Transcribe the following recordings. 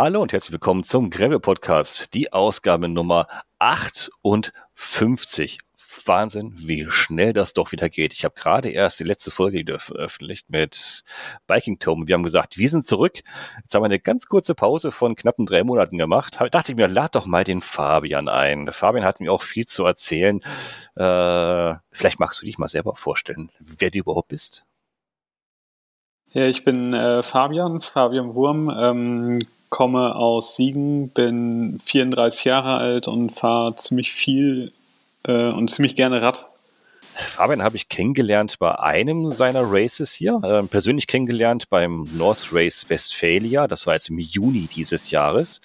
Hallo und herzlich willkommen zum Gravel Podcast, die Ausgabe Nummer 58. Wahnsinn, wie schnell das doch wieder geht. Ich habe gerade erst die letzte Folge veröffentlicht mit Biking Tome. Wir haben gesagt, wir sind zurück. Jetzt haben wir eine ganz kurze Pause von knappen drei Monaten gemacht. Da dachte ich mir, lad doch mal den Fabian ein. Der Fabian hat mir auch viel zu erzählen. Äh, vielleicht magst du dich mal selber vorstellen, wer du überhaupt bist. Ja, ich bin äh, Fabian, Fabian Wurm, ähm, komme aus Siegen, bin 34 Jahre alt und fahre ziemlich viel äh, und ziemlich gerne Rad. Fabian habe ich kennengelernt bei einem seiner Races hier, äh, persönlich kennengelernt beim North Race Westphalia, das war jetzt im Juni dieses Jahres.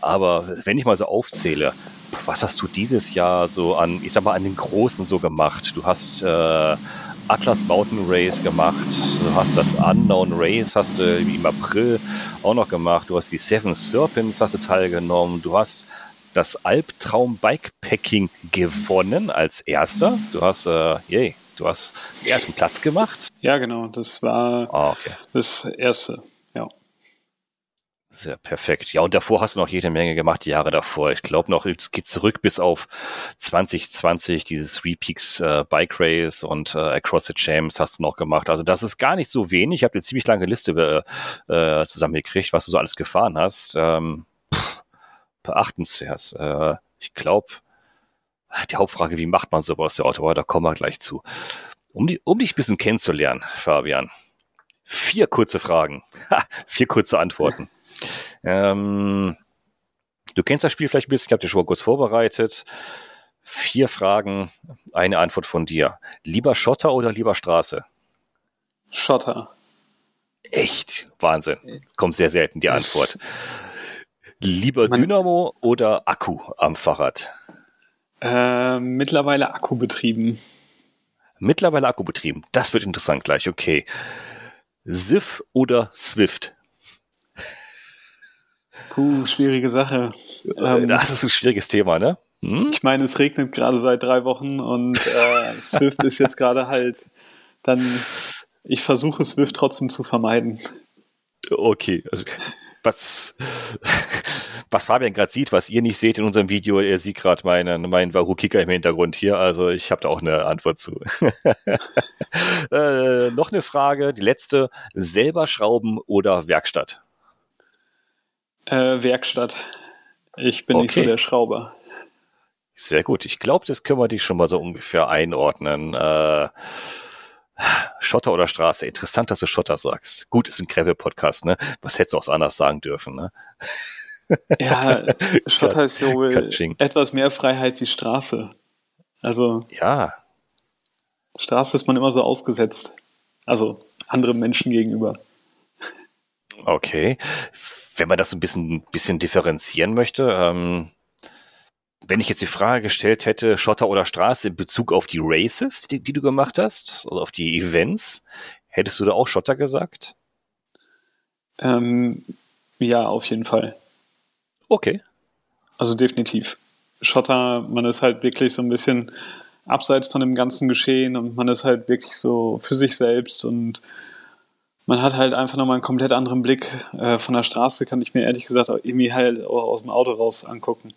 Aber wenn ich mal so aufzähle, was hast du dieses Jahr so an, ich sag mal, an den Großen so gemacht? Du hast äh, Atlas Mountain Race gemacht, du hast das Unknown Race, hast du im April auch noch gemacht, du hast die Seven Serpents, hast du teilgenommen, du hast das Albtraum Bikepacking gewonnen als erster. Du hast, äh, yay, du hast den ersten Platz gemacht. Ja, genau, das war oh, okay. das erste. Sehr perfekt. Ja, und davor hast du noch jede Menge gemacht, die Jahre davor. Ich glaube noch, es geht zurück bis auf 2020, dieses Three Peaks äh, Bike Race und äh, Across the Champs hast du noch gemacht. Also das ist gar nicht so wenig. Ich habe eine ziemlich lange Liste äh, zusammengekriegt, was du so alles gefahren hast. Ähm, pff, beachtenswert. Äh, ich glaube, die Hauptfrage, wie macht man sowas, der Auto, da kommen wir gleich zu. Um, die, um dich ein bisschen kennenzulernen, Fabian. Vier kurze Fragen. Vier kurze Antworten. Ähm, du kennst das Spiel vielleicht ein bisschen, ich habe dir schon mal kurz vorbereitet. Vier Fragen, eine Antwort von dir. Lieber Schotter oder lieber Straße? Schotter. Echt? Wahnsinn. Kommt sehr selten die Antwort. Lieber Man, Dynamo oder Akku am Fahrrad? Äh, mittlerweile Akku betrieben. Mittlerweile Akku betrieben. Das wird interessant gleich. Okay. SIF oder Swift? Puh, schwierige Sache. Ähm, das ist ein schwieriges Thema, ne? Hm? Ich meine, es regnet gerade seit drei Wochen und äh, Swift ist jetzt gerade halt dann, ich versuche Swift trotzdem zu vermeiden. Okay, also was, was Fabian gerade sieht, was ihr nicht seht in unserem Video, er sieht gerade meinen, meinen Wahoo Kicker im Hintergrund hier, also ich habe da auch eine Antwort zu. äh, noch eine Frage, die letzte, selber schrauben oder Werkstatt? Äh, Werkstatt. Ich bin okay. nicht so der Schrauber. Sehr gut. Ich glaube, das können wir dich schon mal so ungefähr einordnen. Äh, Schotter oder Straße? Interessant, dass du Schotter sagst. Gut, ist ein Gravel-Podcast, ne? Was hättest du auch anders sagen dürfen, ne? Ja, Schotter ist ja wohl etwas mehr Freiheit wie Straße. Also. Ja. Straße ist man immer so ausgesetzt. Also anderen Menschen gegenüber. Okay wenn man das so ein bisschen, bisschen differenzieren möchte, ähm, wenn ich jetzt die Frage gestellt hätte, Schotter oder Straße in Bezug auf die Races, die, die du gemacht hast, oder auf die Events, hättest du da auch Schotter gesagt? Ähm, ja, auf jeden Fall. Okay. Also definitiv. Schotter, man ist halt wirklich so ein bisschen abseits von dem ganzen Geschehen und man ist halt wirklich so für sich selbst und man hat halt einfach nochmal einen komplett anderen Blick. Äh, von der Straße kann ich mir ehrlich gesagt auch irgendwie halt auch aus dem Auto raus angucken.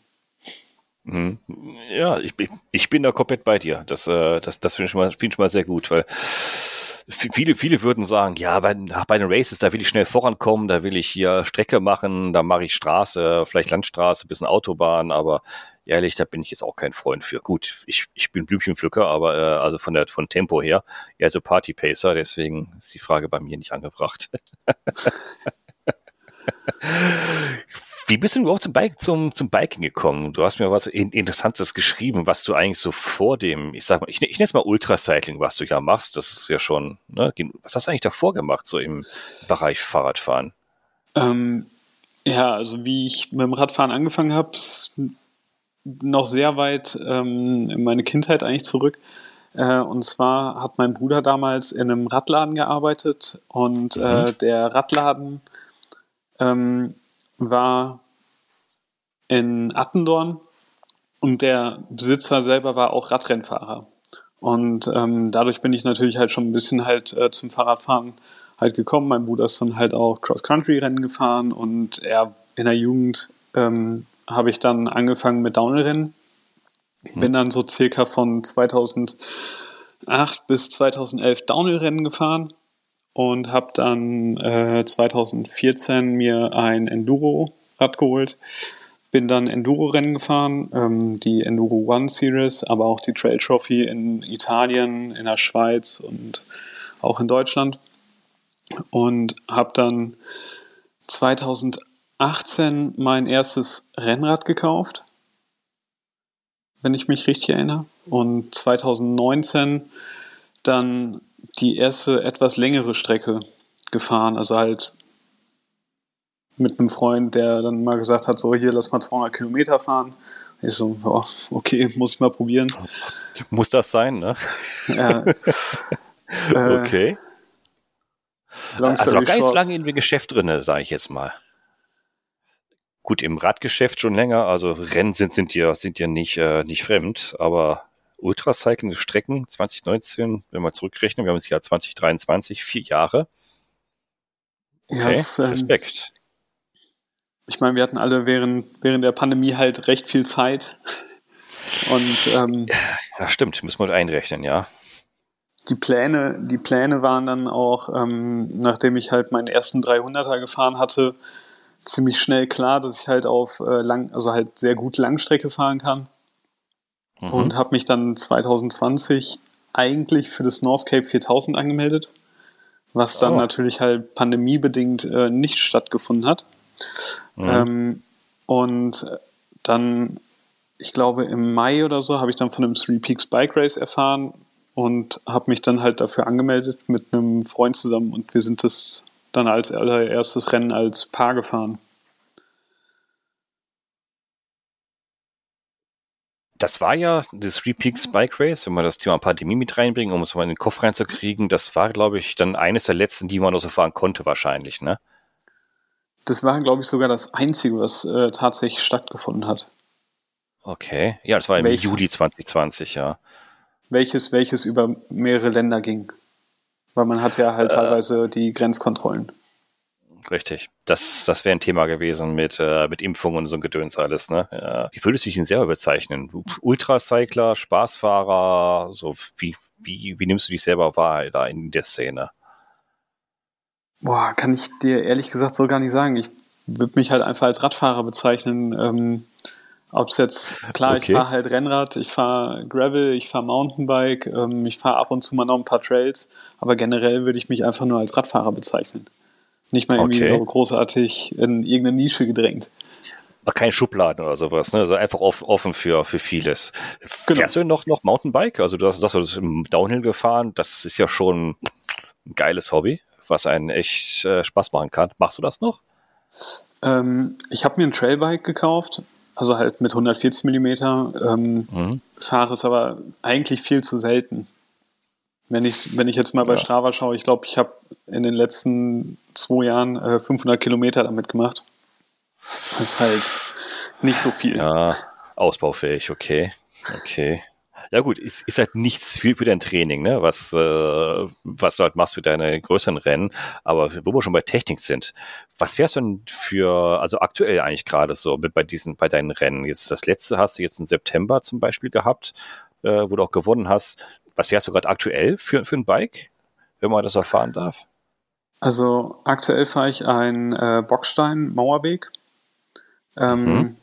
Mhm. Ja, ich, ich bin da komplett bei dir. Das, äh, das, das finde ich, find ich mal sehr gut, weil viele, viele würden sagen, ja, bei, bei den Races, da will ich schnell vorankommen, da will ich hier Strecke machen, da mache ich Straße, vielleicht Landstraße, bisschen Autobahn, aber ehrlich, da bin ich jetzt auch kein Freund für. Gut, ich, ich bin Blümchenpflücker, aber äh, also von der von Tempo her eher so Partypacer, deswegen ist die Frage bei mir nicht angebracht. Wie bist du überhaupt zum, Bike, zum, zum Biking gekommen? Du hast mir was Interessantes geschrieben, was du eigentlich so vor dem, ich sag mal, ich, ich nenne es mal Ultracycling, was du ja machst. Das ist ja schon, ne, was hast du eigentlich davor gemacht, so im Bereich Fahrradfahren? Ähm, ja, also wie ich mit dem Radfahren angefangen habe, ist noch sehr weit ähm, in meine Kindheit eigentlich zurück. Äh, und zwar hat mein Bruder damals in einem Radladen gearbeitet und mhm. äh, der Radladen ähm, war in Attendorn und der Besitzer selber war auch Radrennfahrer. Und ähm, dadurch bin ich natürlich halt schon ein bisschen halt äh, zum Fahrradfahren halt gekommen. Mein Bruder ist dann halt auch Cross-Country-Rennen gefahren und er in der Jugend ähm, habe ich dann angefangen mit Downhill-Rennen. Mhm. Bin dann so circa von 2008 bis 2011 Downhill-Rennen gefahren und habe dann äh, 2014 mir ein Enduro-Rad geholt. Bin dann Enduro-Rennen gefahren, ähm, die Enduro One Series, aber auch die Trail Trophy in Italien, in der Schweiz und auch in Deutschland. Und habe dann 2018 mein erstes Rennrad gekauft, wenn ich mich richtig erinnere. Und 2019 dann die erste etwas längere Strecke gefahren. Also halt mit einem Freund, der dann mal gesagt hat, so hier, lass mal 200 Kilometer fahren. Ich so, oh, okay, muss ich mal probieren. Muss das sein, ne? Ja. okay. also noch gar nicht so lange in dem Geschäft drin, sage ich jetzt mal. Gut, im Radgeschäft schon länger, also Rennen sind, sind ja, sind ja nicht, äh, nicht fremd, aber Ultracycling Strecken 2019, wenn wir zurückrechnen, wir haben das Jahr 2023, vier Jahre. Okay, ja, es, ähm, Respekt. Ich meine, wir hatten alle während, während der Pandemie halt recht viel Zeit. Und ähm, ja, stimmt, müssen wir einrechnen, ja. Die Pläne, die Pläne waren dann auch, ähm, nachdem ich halt meinen ersten 300er gefahren hatte, ziemlich schnell klar, dass ich halt auf äh, lang, also halt sehr gut Langstrecke fahren kann mhm. und habe mich dann 2020 eigentlich für das Northcape 4000 angemeldet, was dann oh. natürlich halt pandemiebedingt äh, nicht stattgefunden hat. Mhm. Ähm, und dann, ich glaube, im Mai oder so habe ich dann von einem Three Peaks Bike Race erfahren und habe mich dann halt dafür angemeldet mit einem Freund zusammen und wir sind das dann als allererstes Rennen als Paar gefahren. das war ja das Three Peaks Bike Race, wenn wir das Thema Pandemie mit reinbringen, um es mal in den Kopf reinzukriegen, das war, glaube ich, dann eines der letzten, die man noch so fahren konnte, wahrscheinlich, ne? Das war, glaube ich, sogar das einzige, was äh, tatsächlich stattgefunden hat. Okay. Ja, das war im welches, Juli 2020, ja. Welches, welches über mehrere Länder ging. Weil man hat ja halt äh, teilweise die Grenzkontrollen. Richtig. Das, das wäre ein Thema gewesen mit, äh, mit Impfungen und so ein Gedöns alles, ne? Ja. Wie würdest du dich denn selber bezeichnen? Ultracycler, Spaßfahrer, so wie, wie, wie nimmst du dich selber wahr da in der Szene? Boah, kann ich dir ehrlich gesagt so gar nicht sagen. Ich würde mich halt einfach als Radfahrer bezeichnen. Ähm, Ob es jetzt, klar, okay. ich fahre halt Rennrad, ich fahre Gravel, ich fahre Mountainbike, ähm, ich fahre ab und zu mal noch ein paar Trails, aber generell würde ich mich einfach nur als Radfahrer bezeichnen. Nicht mal irgendwie okay. großartig in irgendeine Nische gedrängt. Keine Schubladen oder sowas, ne? Also einfach offen für, für vieles. Genau. Fährst du noch, noch Mountainbike? Also du hast, du hast im Downhill gefahren, das ist ja schon ein geiles Hobby, was einen echt äh, Spaß machen kann. Machst du das noch? Ähm, ich habe mir ein Trailbike gekauft, also halt mit 140 Millimeter, ähm, mhm. fahre es aber eigentlich viel zu selten. Wenn ich, wenn ich jetzt mal bei ja. Strava schaue, ich glaube, ich habe in den letzten zwei Jahren äh, 500 Kilometer damit gemacht. Das ist halt nicht so viel. Ja, ausbaufähig, okay. Okay. Ja gut, ist, ist halt nichts für, für dein Training, ne? was, äh, was du halt machst für deine größeren Rennen. Aber wo wir schon bei Technik sind, was wär's denn für, also aktuell eigentlich gerade so mit bei diesen, bei deinen Rennen? Jetzt das letzte hast du jetzt im September zum Beispiel gehabt, äh, wo du auch gewonnen hast. Was fährst du gerade aktuell für, für ein Bike, wenn man das erfahren darf? Also aktuell fahre ich einen äh, Bockstein-Mauerweg. Ähm, mhm.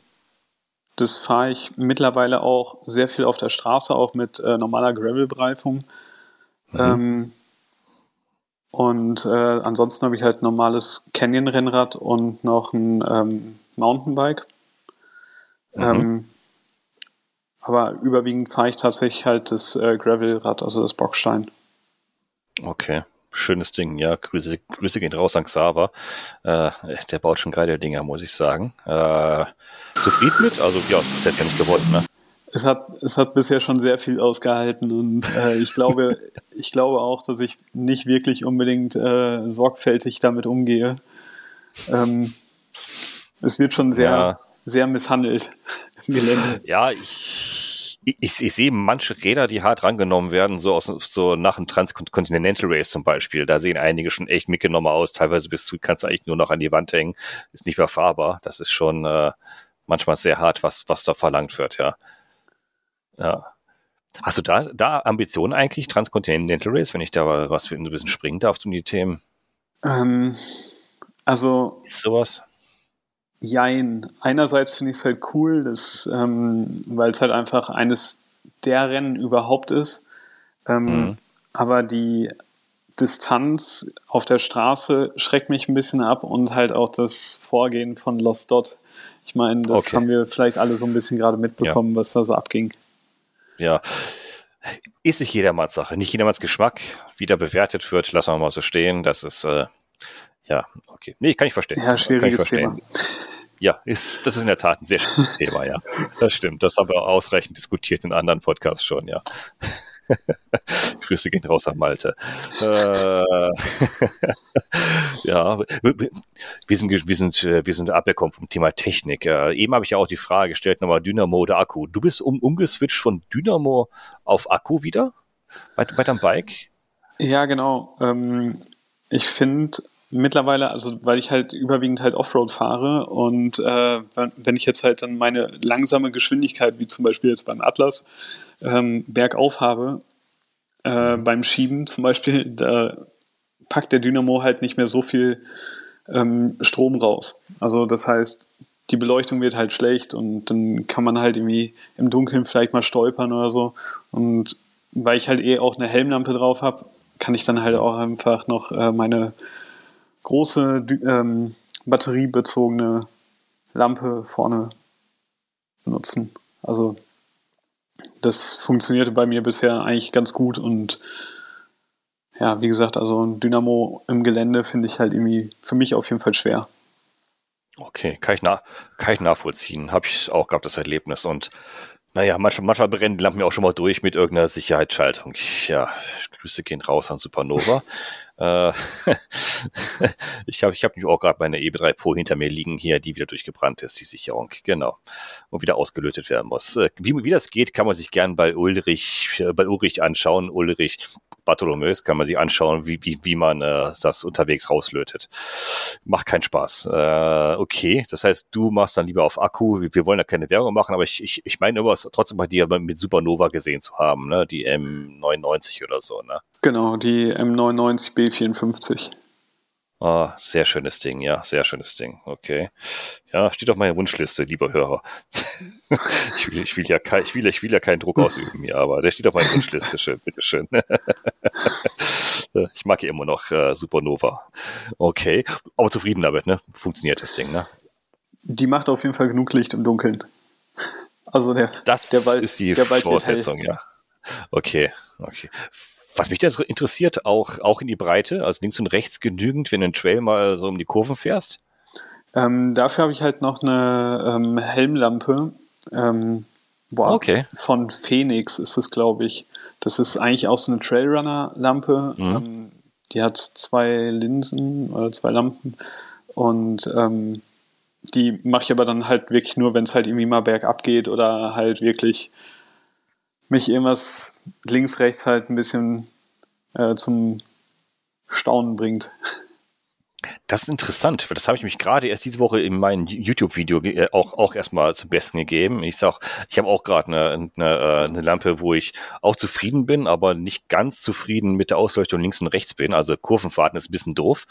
Das fahre ich mittlerweile auch sehr viel auf der Straße, auch mit äh, normaler Gravel-Bereifung. Mhm. Ähm, und äh, ansonsten habe ich halt normales Canyon-Rennrad und noch ein ähm, Mountainbike. Mhm. Ähm, aber überwiegend fahre ich tatsächlich halt das äh, Gravelrad, also das Bockstein. Okay, schönes Ding. Ja, Grüße, Grüße gehen raus an Xaver. Äh, der baut schon geile Dinger, muss ich sagen. Äh, zufrieden mit? Also ja, das hätte ja nicht gewonnen, ne? Es hat, es hat bisher schon sehr viel ausgehalten und äh, ich glaube, ich glaube auch, dass ich nicht wirklich unbedingt äh, sorgfältig damit umgehe. Ähm, es wird schon sehr, ja. sehr misshandelt im Gelände. Ja, ich ich, ich, ich sehe manche Räder, die hart rangenommen werden, so aus so nach einem Transcontinental Race zum Beispiel. Da sehen einige schon echt mitgenommen aus. Teilweise bist du, kannst du eigentlich nur noch an die Wand hängen, ist nicht mehr fahrbar. Das ist schon äh, manchmal sehr hart, was, was da verlangt wird, ja. Ja. Hast du da, da Ambitionen eigentlich, Transcontinental Race, wenn ich da was ein bisschen springen darf um die Themen? Ähm, also. Ist sowas? Jein. Einerseits finde ich es halt cool, ähm, weil es halt einfach eines der Rennen überhaupt ist. Ähm, mhm. Aber die Distanz auf der Straße schreckt mich ein bisschen ab und halt auch das Vorgehen von Lost Dot. Ich meine, das okay. haben wir vielleicht alle so ein bisschen gerade mitbekommen, ja. was da so abging. Ja. Ist nicht jedermanns Sache, nicht jedermanns Geschmack. Wie da bewertet wird, lassen wir mal so stehen. Das ist, äh, ja, okay. Nee, kann ich verstehen. Ja, schwieriges Thema. Ja, ist, das ist in der Tat ein sehr schönes Thema, ja. Das stimmt. Das haben wir ausreichend diskutiert in anderen Podcasts schon, ja. Grüße gehen raus an Malte. Äh, ja, wir sind, wir sind, wir sind abgekommen vom Thema Technik. Äh, eben habe ich ja auch die Frage gestellt, nochmal Dynamo oder Akku. Du bist um, umgeswitcht von Dynamo auf Akku wieder bei, bei deinem Bike? Ja, genau. Ähm, ich finde, mittlerweile, also weil ich halt überwiegend halt Offroad fahre und äh, wenn ich jetzt halt dann meine langsame Geschwindigkeit, wie zum Beispiel jetzt beim Atlas, ähm, bergauf habe, äh, beim Schieben zum Beispiel, da packt der Dynamo halt nicht mehr so viel ähm, Strom raus. Also das heißt, die Beleuchtung wird halt schlecht und dann kann man halt irgendwie im Dunkeln vielleicht mal stolpern oder so. Und weil ich halt eh auch eine Helmlampe drauf habe, kann ich dann halt auch einfach noch äh, meine große ähm, batteriebezogene Lampe vorne benutzen. Also das funktionierte bei mir bisher eigentlich ganz gut und ja, wie gesagt, also ein Dynamo im Gelände finde ich halt irgendwie für mich auf jeden Fall schwer. Okay, kann ich, nach, kann ich nachvollziehen. Habe ich auch gehabt, das Erlebnis. Und naja, manchmal, manchmal brennen die Lampen mir auch schon mal durch mit irgendeiner Sicherheitsschaltung. Ich, ja, Grüße gehen raus an Supernova. Äh, ich habe ich hab auch gerade meine EB3 Pro hinter mir liegen hier, die wieder durchgebrannt ist, die Sicherung, genau. Und wieder ausgelötet werden muss. Äh, wie, wie das geht, kann man sich gern bei Ulrich, äh, bei Ulrich anschauen. Ulrich Bartholomäus kann man sich anschauen, wie, wie, wie man äh, das unterwegs rauslötet. Macht keinen Spaß. Äh, okay, das heißt, du machst dann lieber auf Akku. Wir, wir wollen ja keine Werbung machen, aber ich, ich, ich meine immer, trotzdem bei dir mit Supernova gesehen zu haben, ne? die M99 oder so. Ne? Genau, die M99 B54. Ah, sehr schönes Ding, ja, sehr schönes Ding. Okay. Ja, steht auf meiner Wunschliste, lieber Hörer. ich, will, ich, will ja kein, ich, will, ich will ja keinen Druck ausüben hier, aber der steht auf meiner Wunschliste, schön, bitteschön. ich mag ja immer noch äh, Supernova. Okay, aber zufrieden damit, ne? Funktioniert das Ding, ne? Die macht auf jeden Fall genug Licht im Dunkeln. Also der, das der Wald, ist die Voraussetzung, ja. Okay, okay. Was mich da interessiert, auch, auch in die Breite, also links und rechts genügend, wenn du einen Trail mal so um die Kurven fährst? Ähm, dafür habe ich halt noch eine ähm, Helmlampe. Ähm, boah, okay. Von Phoenix ist es, glaube ich. Das ist eigentlich auch so eine Trailrunner-Lampe. Mhm. Ähm, die hat zwei Linsen oder zwei Lampen. Und ähm, die mache ich aber dann halt wirklich nur, wenn es halt irgendwie mal bergab geht oder halt wirklich mich irgendwas links, rechts halt ein bisschen äh, zum Staunen bringt. Das ist interessant, weil das habe ich mich gerade erst diese Woche in meinem YouTube-Video äh, auch, auch erstmal zum Besten gegeben. Ich sag, ich habe auch gerade eine, eine, äh, eine Lampe, wo ich auch zufrieden bin, aber nicht ganz zufrieden mit der Ausleuchtung links und rechts bin. Also Kurvenfahrten ist ein bisschen doof.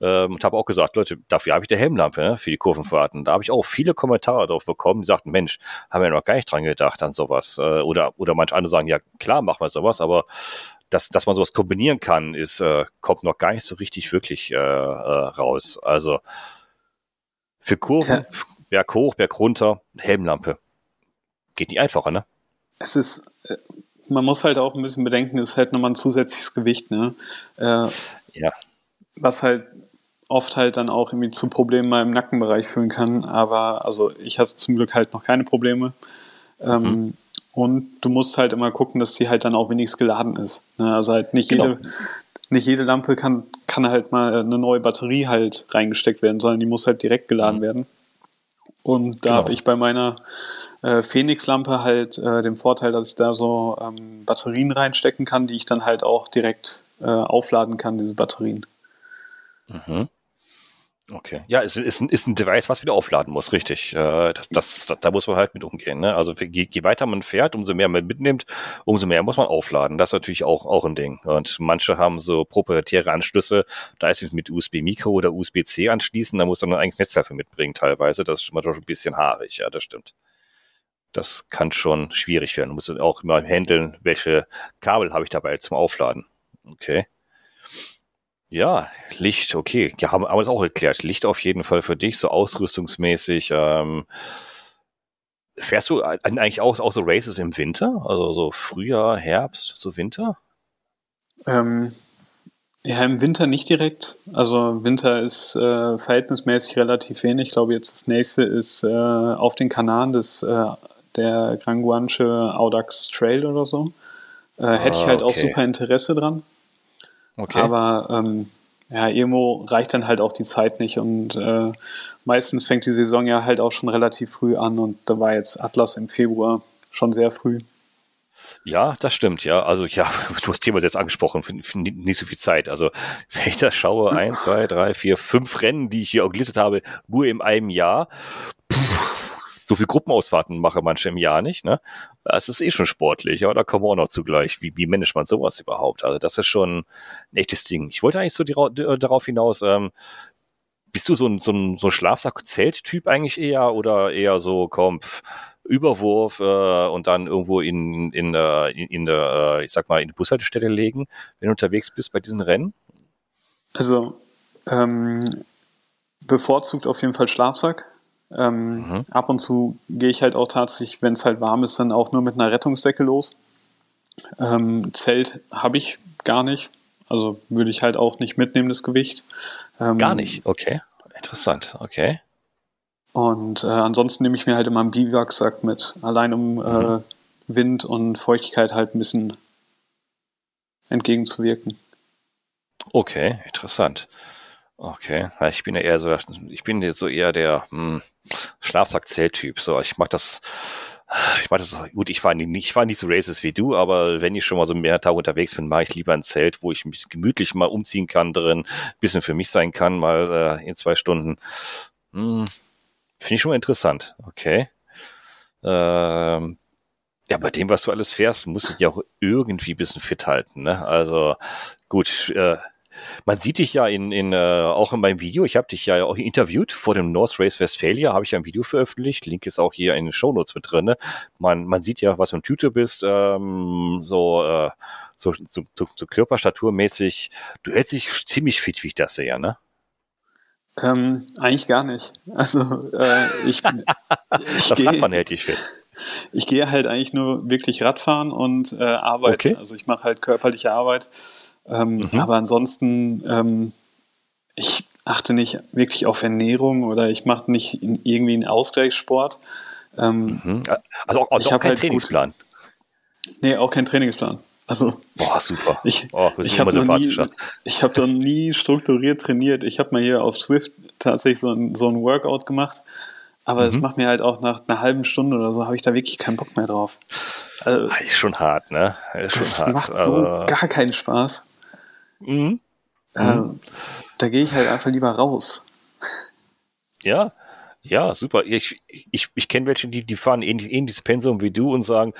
Ähm, und habe auch gesagt, Leute, dafür habe ich die Helmlampe ne, für die Kurvenfahrten. Da habe ich auch viele Kommentare drauf bekommen, die sagten, Mensch, haben wir noch gar nicht dran gedacht an sowas. Äh, oder, oder manche andere sagen, ja klar, machen wir sowas, aber dass, dass man sowas kombinieren kann, ist, äh, kommt noch gar nicht so richtig wirklich äh, äh, raus. Also für Kurven, ja. Berg hoch, Berg runter, Helmlampe. Geht nicht einfacher, ne? Es ist, äh, man muss halt auch ein bisschen bedenken, es ist halt nochmal ein zusätzliches Gewicht, ne? Äh, ja. Was halt oft halt dann auch irgendwie zu Problemen mal im Nackenbereich führen kann. Aber also ich hatte zum Glück halt noch keine Probleme. Ähm, mhm. Und du musst halt immer gucken, dass die halt dann auch wenigstens geladen ist. Ne? Also halt nicht genau. jede, nicht jede Lampe kann, kann halt mal eine neue Batterie halt reingesteckt werden, sondern die muss halt direkt geladen mhm. werden. Und da genau. habe ich bei meiner äh, Phoenix-Lampe halt äh, den Vorteil, dass ich da so ähm, Batterien reinstecken kann, die ich dann halt auch direkt äh, aufladen kann, diese Batterien. Mhm. Okay. Ja, es ist, ist ein Device, was wieder aufladen muss, richtig. Äh, das, das, da muss man halt mit umgehen. Ne? Also je, je weiter man fährt, umso mehr man mitnimmt, umso mehr muss man aufladen. Das ist natürlich auch, auch ein Ding. Und manche haben so proprietäre Anschlüsse, da ist es mit USB-Micro oder USB-C anschließen, da muss man ein eigenes Netz dafür mitbringen teilweise. Das ist schon mal ein bisschen haarig, ja, das stimmt. Das kann schon schwierig werden. Man muss auch immer handeln, welche Kabel habe ich dabei zum Aufladen. Okay. Ja, Licht, okay. Ja, haben wir es auch erklärt. Licht auf jeden Fall für dich, so ausrüstungsmäßig. Ähm, fährst du eigentlich auch, auch so Races im Winter? Also so Frühjahr, Herbst, so Winter? Ähm, ja, im Winter nicht direkt. Also Winter ist äh, verhältnismäßig relativ wenig. Ich glaube, jetzt das nächste ist äh, auf den Kanaren des, äh, der Granguanche Audax Trail oder so. Ah, hätte ich halt okay. auch super Interesse dran. Okay. Aber ähm, ja, irgendwo reicht dann halt auch die Zeit nicht und äh, meistens fängt die Saison ja halt auch schon relativ früh an und da war jetzt Atlas im Februar schon sehr früh. Ja, das stimmt, ja. Also ja, du hast das Thema jetzt angesprochen, nicht so viel Zeit. Also wenn ich da schaue, eins, zwei, drei, vier, fünf Rennen, die ich hier auch gelistet habe, nur in einem Jahr, so viel Gruppenausfahrten mache manche im Jahr nicht, ne? Das ist eh schon sportlich, aber da kommen wir auch noch zugleich. Wie, wie managt man sowas überhaupt? Also das ist schon ein echtes Ding. Ich wollte eigentlich so die, darauf hinaus, ähm, bist du so ein, so ein, so ein Schlafsack-Zelt-Typ eigentlich eher oder eher so, komm, Überwurf äh, und dann irgendwo in, in, äh, in, in der, äh, ich sag mal, in die Bushaltestelle legen, wenn du unterwegs bist bei diesen Rennen? Also ähm, bevorzugt auf jeden Fall Schlafsack. Ähm, mhm. Ab und zu gehe ich halt auch tatsächlich, wenn es halt warm ist, dann auch nur mit einer Rettungsdecke los. Ähm, Zelt habe ich gar nicht. Also würde ich halt auch nicht mitnehmen, das Gewicht. Ähm, gar nicht, okay. Interessant, okay. Und äh, ansonsten nehme ich mir halt immer einen Biwaksack mit, allein um äh, mhm. äh, Wind und Feuchtigkeit halt ein bisschen entgegenzuwirken. Okay, interessant. Okay, ich bin ja eher so, ich bin so eher der hm, Schlafsack-Zelt-Typ. So, ich mach das, ich mach das, gut, ich war nicht, ich war nicht so races wie du, aber wenn ich schon mal so mehr Tage unterwegs bin, mache ich lieber ein Zelt, wo ich mich gemütlich mal umziehen kann drin, bisschen für mich sein kann, mal äh, in zwei Stunden. Hm, Finde ich schon mal interessant. Okay. Ähm, ja, bei dem, was du alles fährst, musst du dich auch irgendwie ein bisschen fit halten. Ne? Also gut, äh, man sieht dich ja in, in äh, auch in meinem Video. Ich habe dich ja auch interviewt vor dem North Race Westphalia. Habe ich ja ein Video veröffentlicht. Link ist auch hier in den Show Notes mit drin. Ne? Man, man sieht ja, was für ein Tüte bist. Ähm, so, äh, so, so, so, so körperstaturmäßig. Du hältst dich ziemlich fit, wie ich das sehe, ne? Ähm, eigentlich gar nicht. Also äh, ich, ich das Radfahren hält dich fit. Ich gehe halt eigentlich nur wirklich Radfahren und äh, arbeiten. Okay. Also ich mache halt körperliche Arbeit. Ähm, mhm. Aber ansonsten, ähm, ich achte nicht wirklich auf Ernährung oder ich mache nicht in, irgendwie einen Ausgleichssport. Ähm, mhm. Also auch, also auch kein halt Trainingsplan? Gut, nee, auch kein Trainingsplan. Also, Boah, super. Ich, oh, ich habe noch, nie, ich hab noch nie strukturiert trainiert. Ich habe mal hier auf Swift tatsächlich so ein, so ein Workout gemacht, aber es mhm. macht mir halt auch nach einer halben Stunde oder so, habe ich da wirklich keinen Bock mehr drauf. Also, ah, ist schon hart, ne? Ist das hart, macht so gar keinen Spaß. Mhm. Ähm, mhm. Da gehe ich halt einfach lieber raus. Ja, ja, super. Ich, ich, ich kenne welche, die, die fahren ähnlich, ähnliches Pensum wie du und sagen,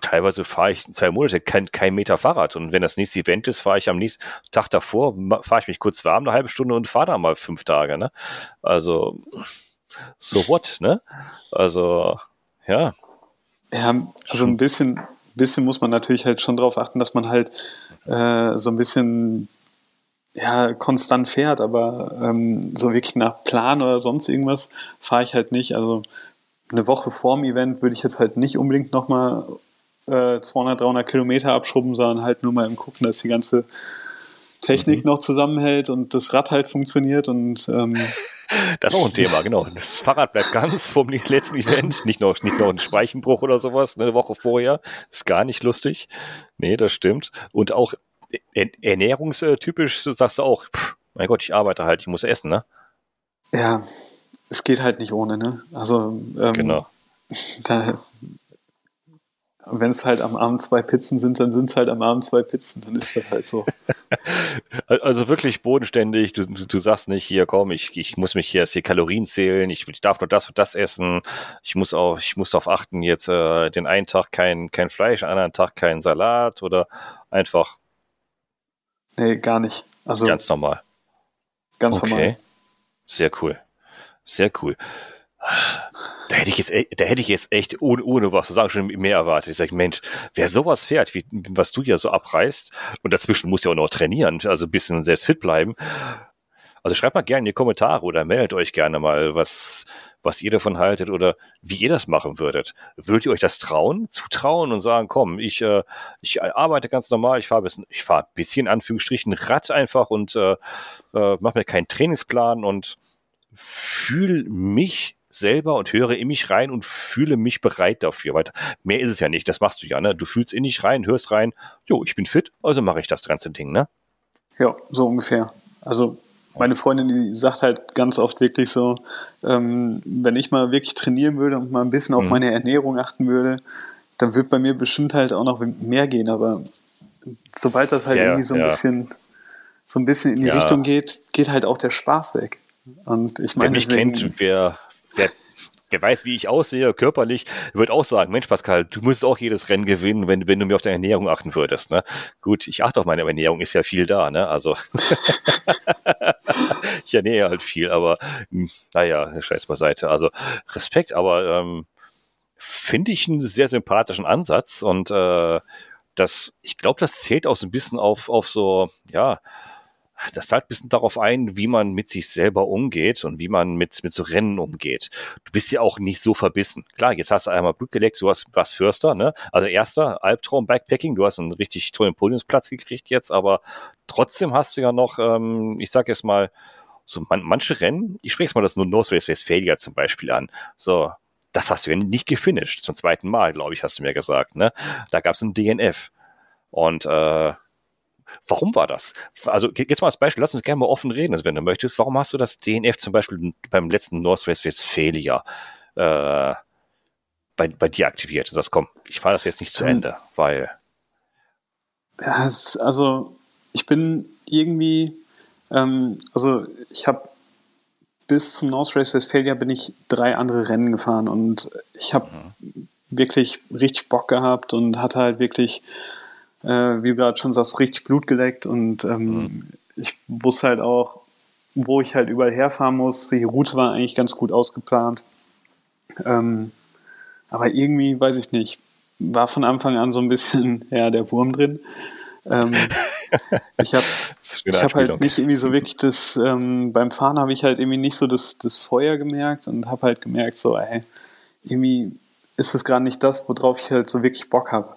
teilweise fahre ich zwei Monate kein, kein Meter Fahrrad. Und wenn das nächste Event ist, fahre ich am nächsten Tag davor, fahre ich mich kurz warm, eine halbe Stunde und fahre da mal fünf Tage. Ne? Also, so what, ne? Also, ja. Ja, also ein bisschen, bisschen muss man natürlich halt schon darauf achten, dass man halt äh, so ein bisschen ja, konstant fährt, aber ähm, so wirklich nach Plan oder sonst irgendwas fahre ich halt nicht. Also eine Woche vorm Event würde ich jetzt halt nicht unbedingt nochmal äh, 200, 300 Kilometer abschrubben, sondern halt nur mal im Gucken, dass die ganze Technik mhm. noch zusammenhält und das Rad halt funktioniert und ähm, das ist auch ein Thema, genau. Das Fahrrad bleibt ganz vom letzten Event. Nicht noch, nicht noch ein Speichenbruch oder sowas, ne, eine Woche vorher. Ist gar nicht lustig. Nee, das stimmt. Und auch ernährungstypisch sagst du auch, pff, mein Gott, ich arbeite halt, ich muss essen, ne? Ja, es geht halt nicht ohne, ne? Also, ähm, genau. da, wenn es halt am Abend zwei Pizzen sind, dann sind es halt am Abend zwei Pizzen, dann ist das halt so. Also wirklich bodenständig, du, du sagst nicht, hier komm, ich, ich muss mich hier, hier Kalorien zählen, ich, ich darf nur das und das essen, ich muss auch, ich muss darauf achten, jetzt äh, den einen Tag kein, kein Fleisch, den anderen Tag kein Salat oder einfach. Nee, gar nicht. Also ganz normal. Ganz okay. normal. Sehr cool. Sehr cool. Da hätte ich jetzt, e, da hätte ich jetzt echt ohne, ohne was zu sagen schon mehr erwartet. Ich sage, Mensch, wer sowas fährt, wie, was du ja so abreißt, und dazwischen muss ja auch noch trainieren, also ein bisschen selbst fit bleiben. Also schreibt mal gerne in die Kommentare oder meldet euch gerne mal, was, was ihr davon haltet oder wie ihr das machen würdet. Würdet ihr euch das trauen, zutrauen und sagen, komm, ich, äh, ich arbeite ganz normal, ich fahre bisschen, ich fahre ein bisschen in Anführungsstrichen Rad einfach und äh, äh, mache mir keinen Trainingsplan und fühle mich selber und höre in mich rein und fühle mich bereit dafür. Weil mehr ist es ja nicht. Das machst du ja, ne? Du fühlst in dich rein, hörst rein, jo, ich bin fit, also mache ich das ganze Ding, ne? Ja, so ungefähr. Also meine Freundin, die sagt halt ganz oft wirklich so, ähm, wenn ich mal wirklich trainieren würde und mal ein bisschen auf mhm. meine Ernährung achten würde, dann wird bei mir bestimmt halt auch noch mehr gehen. Aber sobald das halt ja, irgendwie so ein ja. bisschen so ein bisschen in die ja. Richtung geht, geht halt auch der Spaß weg. Und ich meine, wer mich kennt, wer wer, wer weiß, wie ich aussehe, körperlich, wird auch sagen, Mensch, Pascal, du musst auch jedes Rennen gewinnen, wenn, wenn du mir auf deine Ernährung achten würdest. Ne? Gut, ich achte auf meine Ernährung, ist ja viel da, ne? Also ich ernähre halt viel, aber hm, naja, scheiß beiseite. Also Respekt, aber ähm, finde ich einen sehr sympathischen Ansatz und äh, das, ich glaube, das zählt auch so ein bisschen auf, auf so, ja, das zahlt ein bisschen darauf ein, wie man mit sich selber umgeht und wie man mit, mit so Rennen umgeht. Du bist ja auch nicht so verbissen. Klar, jetzt hast du einmal Blut geleckt, du hast was Förster, ne? Also erster Albtraum Backpacking, du hast einen richtig tollen Podiumsplatz gekriegt jetzt, aber trotzdem hast du ja noch, ähm, ich sag jetzt mal, so man, manche Rennen, ich spreche jetzt mal das nur North Race Westphalia zum Beispiel an. So, das hast du ja nicht gefinisht. Zum zweiten Mal, glaube ich, hast du mir gesagt, ne? Da gab es ein DNF. Und äh, Warum war das? Also jetzt mal als Beispiel, lass uns gerne mal offen reden, also wenn du möchtest. Warum hast du das DNF zum Beispiel beim letzten North Race Westphalia äh, bei, bei dir aktiviert? Du sagst, komm, ich fahre das jetzt nicht zu ähm, Ende, weil. Ja, es, also ich bin irgendwie, ähm, also ich habe bis zum North Race Westphalia bin ich drei andere Rennen gefahren und ich habe mhm. wirklich richtig Bock gehabt und hatte halt wirklich äh, wie du gerade schon sagst, richtig Blut geleckt und ähm, mhm. ich wusste halt auch, wo ich halt überall herfahren muss. Die Route war eigentlich ganz gut ausgeplant. Ähm, aber irgendwie, weiß ich nicht, war von Anfang an so ein bisschen ja, der Wurm drin. Ähm, ich habe ich hab halt nicht irgendwie so wirklich das, ähm, beim Fahren habe ich halt irgendwie nicht so das, das Feuer gemerkt und habe halt gemerkt, so, ey, irgendwie ist es gerade nicht das, worauf ich halt so wirklich Bock habe.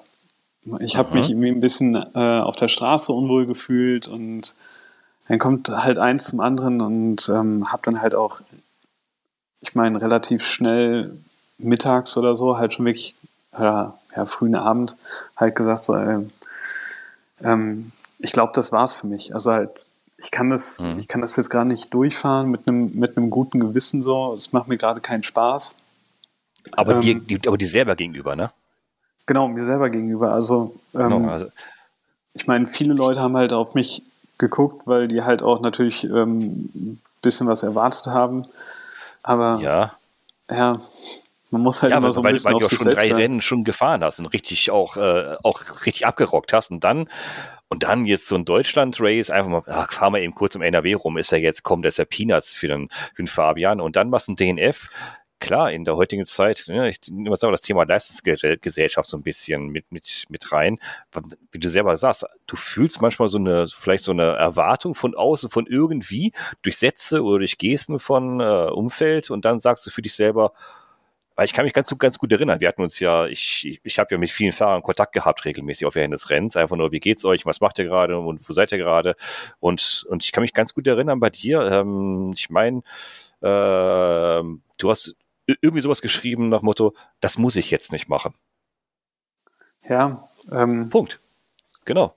Ich habe mich irgendwie ein bisschen äh, auf der Straße unwohl gefühlt und dann kommt halt eins zum anderen und ähm, habe dann halt auch, ich meine, relativ schnell mittags oder so, halt schon wirklich, ja, ja frühen Abend, halt gesagt, so, äh, ähm, ich glaube, das war's für mich. Also halt, ich kann das, mhm. ich kann das jetzt gerade nicht durchfahren mit einem mit einem guten Gewissen so. Es macht mir gerade keinen Spaß. Aber ähm, dir, aber die selber gegenüber, ne? Genau, mir selber gegenüber. Also, ähm, genau, also. ich meine, viele Leute haben halt auf mich geguckt, weil die halt auch natürlich ähm, ein bisschen was erwartet haben. Aber ja, ja man muss halt ja, immer so ein weil, bisschen weil du sich schon drei sein. Rennen schon gefahren hast und richtig auch, äh, auch richtig abgerockt hast und dann und dann jetzt so ein Deutschland-Race, einfach mal, ach, fahr mal eben kurz um NRW rum, ist ja jetzt, kommt, das ist ja Peanuts für den, für den Fabian. Und dann machst du ein DNF, klar, in der heutigen Zeit, ne, ich nehme mal das Thema Leistungsgesellschaft so ein bisschen mit, mit, mit rein. Wie du selber sagst, du fühlst manchmal so eine, vielleicht so eine Erwartung von außen, von irgendwie, durch Sätze oder durch Gesten von äh, Umfeld und dann sagst du für dich selber, weil ich kann mich ganz, ganz gut erinnern. Wir hatten uns ja, ich, ich, ich habe ja mit vielen Fahrern Kontakt gehabt, regelmäßig auf während des Rennens. Einfach nur, wie geht's euch, was macht ihr gerade und wo seid ihr gerade? Und, und ich kann mich ganz gut erinnern bei dir. Ähm, ich meine, äh, du hast irgendwie sowas geschrieben nach Motto, das muss ich jetzt nicht machen. Ja. Ähm, Punkt. Genau.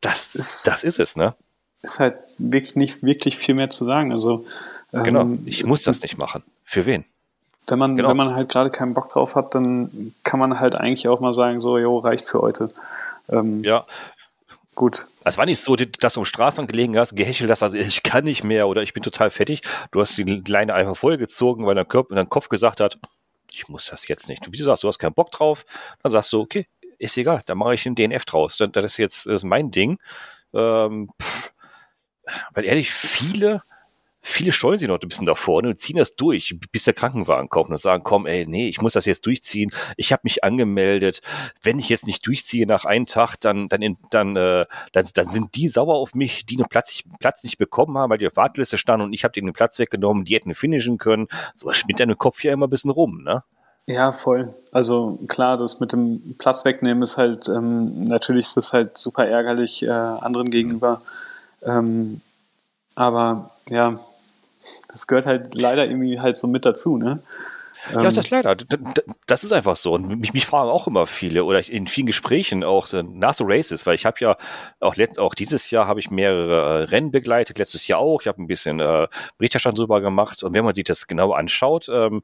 Das ist, das ist es, ne? Ist halt wirklich nicht wirklich viel mehr zu sagen. Also genau, ähm, genau, ich muss das nicht machen. Für wen? Wenn man, genau. wenn man halt gerade keinen Bock drauf hat, dann kann man halt eigentlich auch mal sagen, so, jo, reicht für heute. Ähm, ja. Gut. Es war nicht so, dass du am Straßen gelegen hast, gehechelt hast, also ich kann nicht mehr oder ich bin total fettig. Du hast die Leine einfach vollgezogen, weil dein, Körper, dein Kopf gesagt hat, ich muss das jetzt nicht. Wie du sagst, du hast keinen Bock drauf, dann sagst du, okay, ist egal, dann mache ich einen DNF draus. Das, ist jetzt das ist mein Ding. Ähm, pff, weil ehrlich, viele viele scheuen sich noch ein bisschen da vorne und ziehen das durch, bis der Krankenwagen kommt und sagen, komm, ey, nee, ich muss das jetzt durchziehen. Ich habe mich angemeldet. Wenn ich jetzt nicht durchziehe nach einem Tag, dann, dann, dann, äh, dann, dann sind die sauer auf mich, die einen Platz, Platz nicht bekommen haben, weil die auf Warteliste standen und ich habe denen den Platz weggenommen, die hätten finishen können. So was spinnt deinem Kopf ja immer ein bisschen rum, ne? Ja, voll. Also klar, das mit dem Platz wegnehmen ist halt, ähm, natürlich ist das halt super ärgerlich äh, anderen gegenüber. Ähm, aber ja, das gehört halt leider irgendwie halt so mit dazu, ne? Ja, das ist leider. Das ist einfach so. Und mich, mich fragen auch immer viele oder in vielen Gesprächen auch nach so Races, weil ich habe ja auch, let, auch dieses Jahr habe ich mehrere äh, Rennen begleitet, letztes Jahr auch. Ich habe ein bisschen äh, Berichterstattung drüber gemacht. Und wenn man sich das genau anschaut, ähm,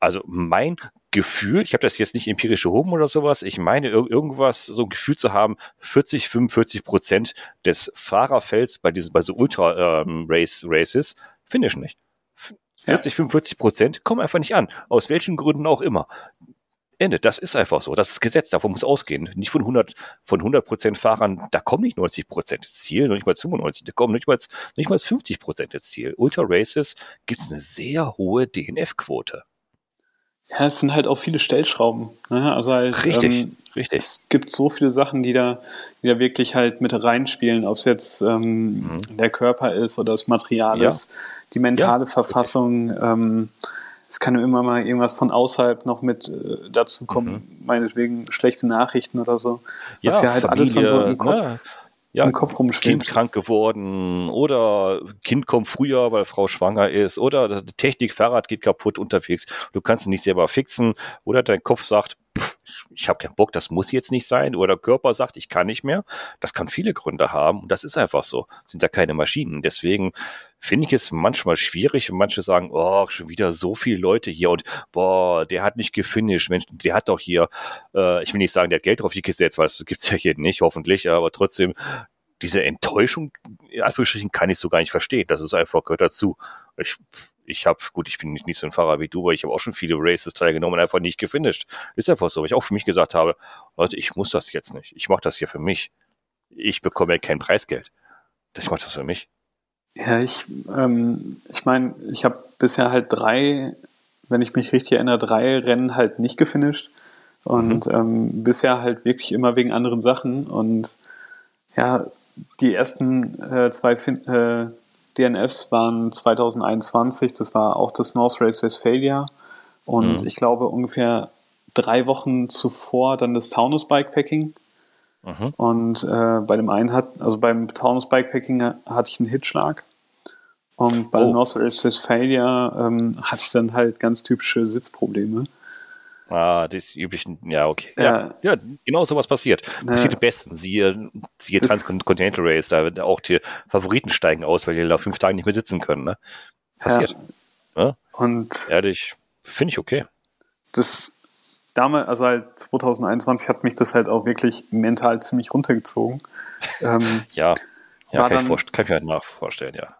also mein Gefühl, ich habe das jetzt nicht empirisch erhoben oder sowas, ich meine ir irgendwas, so ein Gefühl zu haben, 40, 45 Prozent des Fahrerfelds bei diesen, bei so Ultra-Race-Races ähm, finishen nicht. 40, ja. 45 Prozent kommen einfach nicht an. Aus welchen Gründen auch immer. Ende. Das ist einfach so. Das ist Gesetz. Davon muss ausgehen. Nicht von 100, von 100 Prozent Fahrern, da kommen nicht 90 Prozent ins Ziel, noch nicht mal 95, da kommen nicht mal, nicht mal 50 Prozent ins Ziel. Ultra Races gibt es eine sehr hohe DNF-Quote. Ja, es sind halt auch viele Stellschrauben. Ne? Also halt, richtig, ähm, richtig. Es gibt so viele Sachen, die da, die da wirklich halt mit reinspielen, ob es jetzt ähm, mhm. der Körper ist oder das Material ja. ist, die mentale ja, Verfassung. Ähm, es kann immer mal irgendwas von außerhalb noch mit äh, dazu kommen, mhm. meinetwegen schlechte Nachrichten oder so. Was ja, ja halt Familie, alles so im Kopf. Ja ja, im Kopf rumschwimmt. Kind krank geworden oder Kind kommt früher, weil Frau schwanger ist oder Technik, Fahrrad geht kaputt unterwegs. Du kannst es nicht selber fixen oder dein Kopf sagt, pff, ich habe keinen Bock, das muss jetzt nicht sein oder der Körper sagt, ich kann nicht mehr. Das kann viele Gründe haben und das ist einfach so. Das sind ja keine Maschinen. Deswegen finde ich es manchmal schwierig und manche sagen, oh, schon wieder so viele Leute hier und boah, der hat nicht gefinisht, Mensch, der hat doch hier, äh, ich will nicht sagen, der hat Geld drauf gesetzt, weil das gibt's ja hier nicht, hoffentlich, aber trotzdem, diese Enttäuschung, in Anführungsstrichen, kann ich so gar nicht verstehen. Das ist einfach, gehört dazu. Ich, ich habe, gut, ich bin nicht, nicht so ein Fahrer wie du, aber ich habe auch schon viele Races teilgenommen und einfach nicht gefinisht. Ist einfach so, weil ich auch für mich gesagt habe, Leute, ich muss das jetzt nicht. Ich mache das hier für mich. Ich bekomme ja kein Preisgeld. Ich mache das für mich. Ja, ich, ähm, ich meine, ich habe bisher halt drei, wenn ich mich richtig erinnere, drei Rennen halt nicht gefinisht. Und mhm. ähm, bisher halt wirklich immer wegen anderen Sachen. Und ja, die ersten äh, zwei fin äh, DNFs waren 2021, das war auch das North Race Westphalia. Und mhm. ich glaube ungefähr drei Wochen zuvor dann das Taunus Bikepacking. Mhm. Und äh, bei dem einen hat, also beim Taunus Bikepacking hatte ich einen Hitschlag. Und bei oh. North Race Westphalia ähm, hatte ich dann halt ganz typische Sitzprobleme. Ah, die üblichen, ja, okay. Ja, ja, ja genau sowas passiert. Passiert am besten. Siehe, siehe Transcontinental Race, da auch die Favoriten steigen aus, weil die da fünf Tage nicht mehr sitzen können. Ne? Passiert. Ja. ja? Und ehrlich, finde ich okay. Das damals, also halt 2021 hat mich das halt auch wirklich mental ziemlich runtergezogen. Ähm, ja, ja kann, dann, ich kann ich mir halt nach vorstellen, ja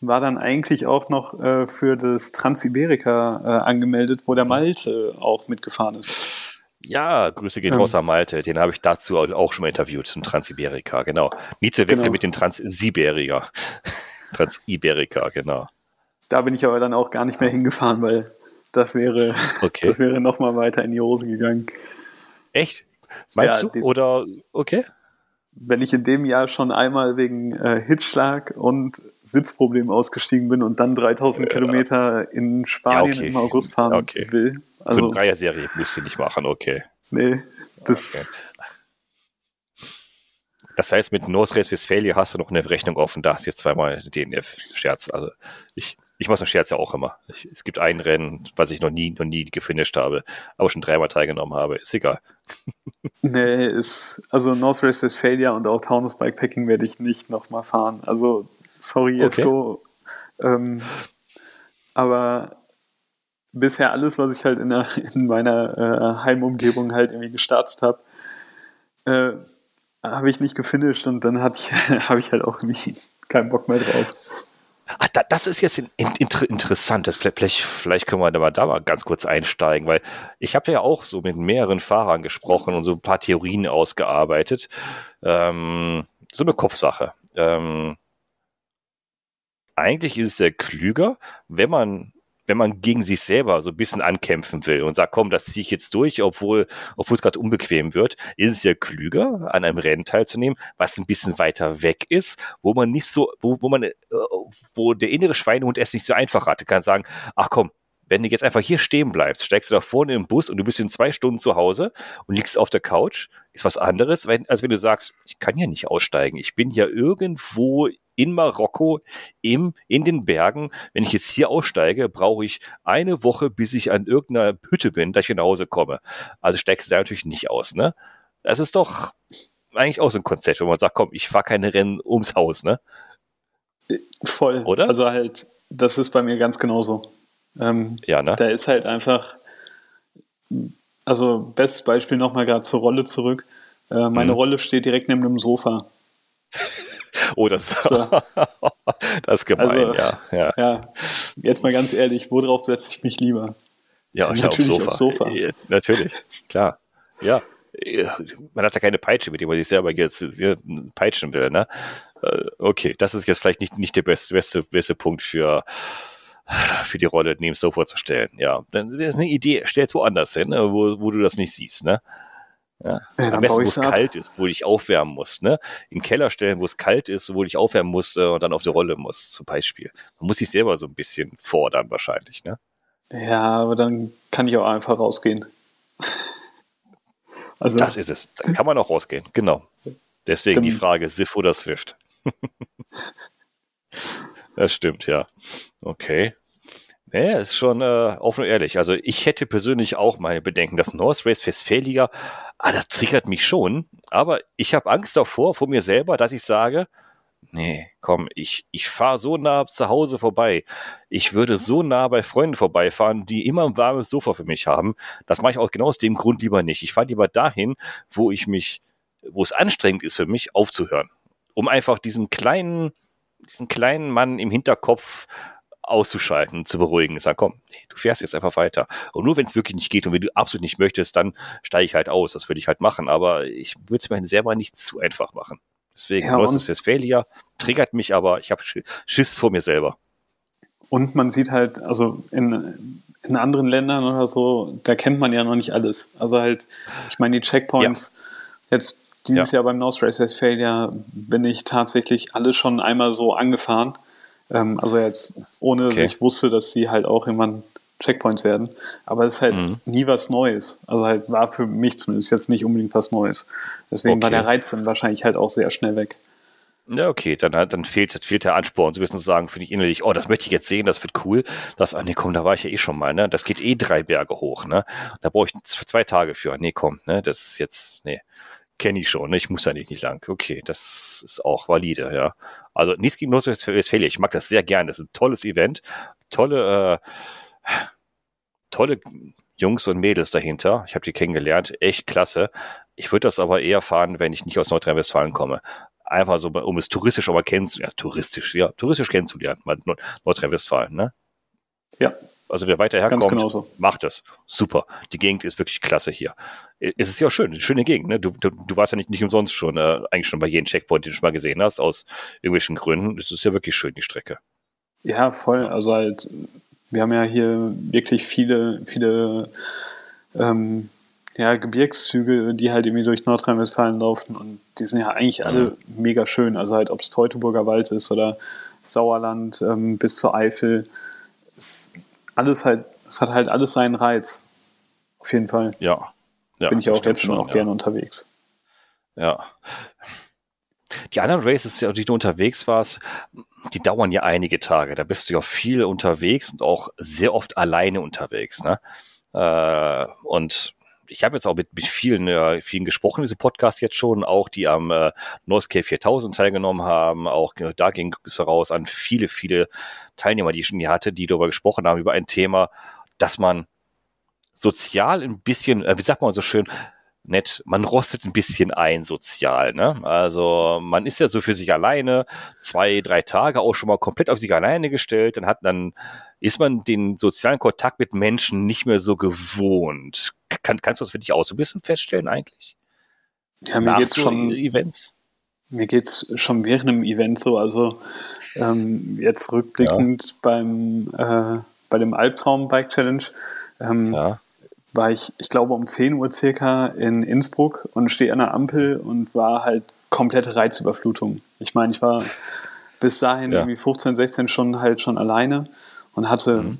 war dann eigentlich auch noch äh, für das Transiberika äh, angemeldet, wo der mhm. Malte auch mitgefahren ist. Ja, Grüße gehen raus an Malte. Den habe ich dazu auch schon mal interviewt, zum Transiberika, genau. Mieze wechselt genau. mit dem Transiberika. Transiberika, genau. Da bin ich aber dann auch gar nicht mehr hingefahren, weil das wäre, okay. das wäre nochmal weiter in die Hose gegangen. Echt? Meinst ja, du? Oder, okay? Wenn ich in dem Jahr schon einmal wegen äh, Hitschlag und Sitzproblem ausgestiegen bin und dann 3000 ja. Kilometer in Spanien ja, okay. im August fahren okay. will. Also, so eine Dreierserie musst du nicht machen, okay. Nee, das. Okay. Das heißt, mit North Race Westphalia hast du noch eine Rechnung offen, da hast du jetzt zweimal DNF-Scherz. Also ich, ich mache so einen Scherz ja auch immer. Ich, es gibt ein Rennen, was ich noch nie, noch nie gefinisht habe, aber schon dreimal teilgenommen habe. Ist egal. Nee, ist, also North Race Westphalia und auch Taunus Bikepacking werde ich nicht nochmal fahren. Also sorry, Jesko. Okay. Ähm, aber bisher alles, was ich halt in, der, in meiner äh, Heimumgebung halt irgendwie gestartet habe, äh, habe ich nicht gefinisht und dann habe ich, hab ich halt auch irgendwie keinen Bock mehr drauf. Ach, da, das ist jetzt in, in, interessant. Das, vielleicht, vielleicht können wir da mal, da mal ganz kurz einsteigen, weil ich habe ja auch so mit mehreren Fahrern gesprochen und so ein paar Theorien ausgearbeitet. Ähm, so eine Kopfsache. Ähm, eigentlich ist es ja klüger, wenn man wenn man gegen sich selber so ein bisschen ankämpfen will und sagt, komm, das ziehe ich jetzt durch, obwohl, obwohl es gerade unbequem wird, ist es ja klüger, an einem Rennen teilzunehmen, was ein bisschen weiter weg ist, wo man nicht so, wo, wo man, äh, wo der innere Schweinehund es nicht so einfach hatte, kann sagen, ach komm, wenn du jetzt einfach hier stehen bleibst, steigst du da vorne im Bus und du bist in zwei Stunden zu Hause und liegst auf der Couch, ist was anderes, als wenn du sagst, ich kann ja nicht aussteigen. Ich bin ja irgendwo in Marokko, im, in den Bergen. Wenn ich jetzt hier aussteige, brauche ich eine Woche, bis ich an irgendeiner Hütte bin, dass ich nach Hause komme. Also steigst du da natürlich nicht aus, ne? Das ist doch eigentlich auch so ein Konzept, wo man sagt, komm, ich fahre keine Rennen ums Haus, ne? Voll. Oder? Also halt, das ist bei mir ganz genauso. Ähm, ja, ne? Da ist halt einfach, also bestes Beispiel nochmal gerade zur Rolle zurück. Äh, meine mhm. Rolle steht direkt neben dem Sofa. Oh, das, so. das ist gemein, also, ja, ja. Ja, jetzt mal ganz ehrlich, worauf setze ich mich lieber? Ja, ja natürlich aufs Sofa. Aufs Sofa. Natürlich, klar. Ja, man hat ja keine Peitsche, mit dem man sich selber jetzt peitschen will, ne? Äh, okay, das ist jetzt vielleicht nicht, nicht der beste, beste, beste Punkt für, für die Rolle neben Sofa zu stellen. Ja, dann ist eine Idee, stell es woanders hin, ne, wo, wo du das nicht siehst, ne? Ja. ja Am besten, wo es kalt ist, wo ich aufwärmen muss. Ne? In den Keller stellen, wo es kalt ist, wo ich aufwärmen musste und dann auf die Rolle muss, zum Beispiel. Man muss sich selber so ein bisschen fordern, wahrscheinlich. Ne? Ja, aber dann kann ich auch einfach rausgehen. Also, das ist es. Dann kann man auch rausgehen, genau. Deswegen die Frage, SIF oder Swift. das stimmt, ja. Okay. Nee, ist schon äh, offen und ehrlich. Also ich hätte persönlich auch meine Bedenken. Das North Race Westphalia, ah, das triggert mich schon. Aber ich habe Angst davor, vor mir selber, dass ich sage, nee, komm, ich, ich fahre so nah zu Hause vorbei. Ich würde so nah bei Freunden vorbeifahren, die immer ein warmes Sofa für mich haben. Das mache ich auch genau aus dem Grund lieber nicht. Ich fahre lieber dahin, wo ich mich, wo es anstrengend ist für mich, aufzuhören. Um einfach diesen kleinen, diesen kleinen Mann im Hinterkopf auszuschalten, zu beruhigen. Sag, komm, nee, du fährst jetzt einfach weiter. Und nur wenn es wirklich nicht geht und wenn du absolut nicht möchtest, dann steige ich halt aus. Das würde ich halt machen. Aber ich würde es mir selber nicht zu einfach machen. Deswegen, ja, Neues Westfalia triggert mich, aber ich habe Schiss vor mir selber. Und man sieht halt, also in, in anderen Ländern oder so, da kennt man ja noch nicht alles. Also halt, ich meine, die Checkpoints, ja. jetzt dieses ja. Jahr beim North Race Westphalia bin ich tatsächlich alle schon einmal so angefahren. Ähm, also jetzt, ohne okay. dass ich wusste, dass sie halt auch irgendwann Checkpoints werden. Aber es ist halt mhm. nie was Neues. Also halt war für mich zumindest jetzt nicht unbedingt was Neues. Deswegen okay. war der Reiz dann wahrscheinlich halt auch sehr schnell weg. Ja, okay, dann, dann fehlt, fehlt der Ansporn. Sie müssen sagen, finde ich innerlich, oh, das möchte ich jetzt sehen, das wird cool. Das, ah, nee, komm, da war ich ja eh schon mal, ne? Das geht eh drei Berge hoch, ne? Da brauche ich zwei Tage für. Nee, komm, ne? Das ist jetzt, nee kenne ich schon, ne? ich muss da nicht, nicht lang. Okay, das ist auch valide, ja. Also nichts gegen Nordrhein-Westfalen, ich mag das sehr gern, das ist ein tolles Event, tolle, äh, tolle Jungs und Mädels dahinter. Ich habe die kennengelernt, echt klasse. Ich würde das aber eher fahren, wenn ich nicht aus Nordrhein-Westfalen komme. Einfach so, um es touristisch mal kennenzulernen. Ja, touristisch, ja, touristisch kennenzulernen, Nordrhein-Westfalen, ne? Ja, also wer weiter herkommt, macht es. Super. Die Gegend ist wirklich klasse hier. Es ist ja schön, eine schöne Gegend. Ne? Du, du, du warst ja nicht, nicht umsonst schon, äh, eigentlich schon bei jedem Checkpoint, den du schon mal gesehen hast, aus irgendwelchen Gründen. Es ist ja wirklich schön, die Strecke. Ja, voll. Also halt, wir haben ja hier wirklich viele, viele ähm, ja, Gebirgszüge, die halt irgendwie durch Nordrhein-Westfalen laufen und die sind ja eigentlich alle mhm. mega schön. Also halt, ob es Teutoburger Wald ist oder Sauerland ähm, bis zur Eifel. Es alles halt, es hat halt alles seinen Reiz. Auf jeden Fall. Ja. ja Bin ich auch jetzt schon, auch ja. gerne unterwegs. Ja. Die anderen Races, die du unterwegs warst, die dauern ja einige Tage. Da bist du ja viel unterwegs und auch sehr oft alleine unterwegs. Ne? Äh, und ich habe jetzt auch mit, mit vielen, äh, vielen gesprochen, diese Podcast jetzt schon, auch die am äh, North 4000 teilgenommen haben. Auch äh, da ging es heraus an viele, viele Teilnehmer, die ich schon hier hatte, die darüber gesprochen haben, über ein Thema. dass man sozial ein bisschen, äh, wie sagt man so schön, nett, man rostet ein bisschen ein sozial, ne? Also man ist ja so für sich alleine, zwei, drei Tage auch schon mal komplett auf sich alleine gestellt, dann hat dann ist man den sozialen Kontakt mit Menschen nicht mehr so gewohnt. Kann, kannst du das für dich auch so ein bisschen feststellen eigentlich? Ja, mir Nach geht's so schon Events. Mir geht's schon während dem Event so, also ähm, jetzt rückblickend ja. beim äh, bei dem Albtraum Bike Challenge. Ähm, ja war ich, ich glaube, um 10 Uhr circa in Innsbruck und stehe an der Ampel und war halt komplette Reizüberflutung. Ich meine, ich war bis dahin ja. irgendwie 15, 16 Stunden halt schon alleine und hatte mhm.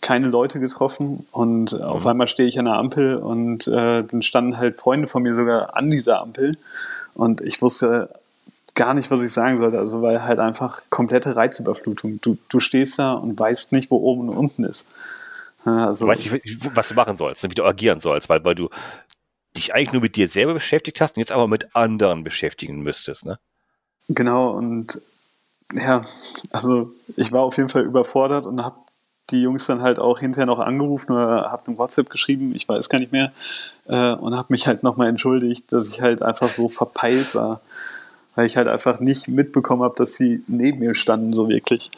keine Leute getroffen und mhm. auf einmal stehe ich an der Ampel und äh, dann standen halt Freunde von mir sogar an dieser Ampel und ich wusste gar nicht, was ich sagen sollte, also weil halt einfach komplette Reizüberflutung. Du, du stehst da und weißt nicht, wo oben und unten ist. Also, du weißt nicht, was du machen sollst, wie du agieren sollst, weil, weil du dich eigentlich nur mit dir selber beschäftigt hast und jetzt aber mit anderen beschäftigen müsstest, ne? Genau, und ja, also ich war auf jeden Fall überfordert und habe die Jungs dann halt auch hinterher noch angerufen oder habe eine WhatsApp geschrieben, ich weiß gar nicht mehr, äh, und habe mich halt nochmal entschuldigt, dass ich halt einfach so verpeilt war, weil ich halt einfach nicht mitbekommen habe, dass sie neben mir standen, so wirklich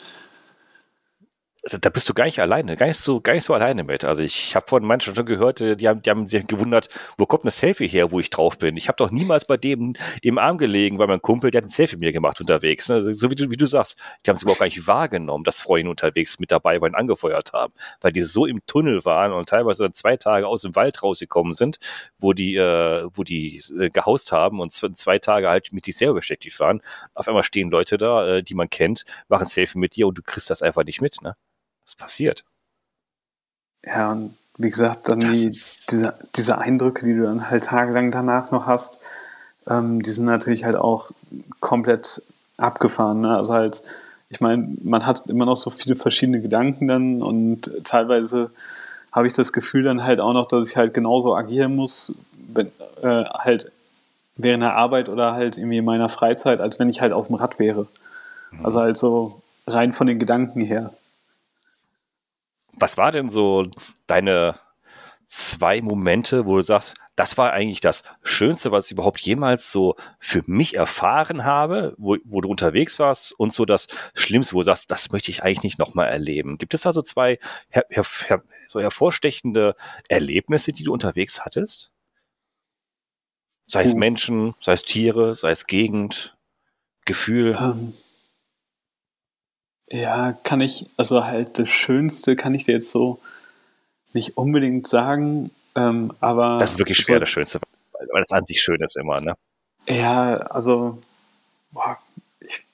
da bist du gar nicht alleine, gar nicht so, gar nicht so alleine mit. Also ich habe von manchen schon gehört, äh, die haben, die haben sich gewundert, wo kommt ein Selfie her, wo ich drauf bin. Ich habe doch niemals bei dem im Arm gelegen, weil mein Kumpel, der hat ein Selfie mir gemacht unterwegs. Ne? So wie du, wie du sagst, die haben es überhaupt gar nicht wahrgenommen, dass Freunde unterwegs mit dabei waren, angefeuert haben, weil die so im Tunnel waren und teilweise dann zwei Tage aus dem Wald rausgekommen sind, wo die, äh, wo die äh, gehaust haben und zwei Tage halt mit sich selber beschäftigt waren. Auf einmal stehen Leute da, äh, die man kennt, machen Selfie mit dir und du kriegst das einfach nicht mit. Ne? Was passiert? Ja, und wie gesagt, dann die, diese, diese Eindrücke, die du dann halt tagelang danach noch hast, ähm, die sind natürlich halt auch komplett abgefahren. Ne? Also halt, ich meine, man hat immer noch so viele verschiedene Gedanken dann und teilweise habe ich das Gefühl dann halt auch noch, dass ich halt genauso agieren muss, wenn, äh, halt während der Arbeit oder halt irgendwie in meiner Freizeit, als wenn ich halt auf dem Rad wäre. Mhm. Also halt so rein von den Gedanken her. Was war denn so deine zwei Momente, wo du sagst, das war eigentlich das Schönste, was ich überhaupt jemals so für mich erfahren habe, wo, wo du unterwegs warst und so das Schlimmste, wo du sagst, das möchte ich eigentlich nicht nochmal erleben. Gibt es da so zwei her, her, so hervorstechende Erlebnisse, die du unterwegs hattest? Sei es. Menschen, sei es Tiere, sei es Gegend, Gefühl. Ähm, ja, kann ich, also halt das Schönste kann ich dir jetzt so nicht unbedingt sagen, ähm, aber. Das ist wirklich schwer, so, das Schönste, weil das an sich schön ist immer, ne? Ja, also, boah, ich,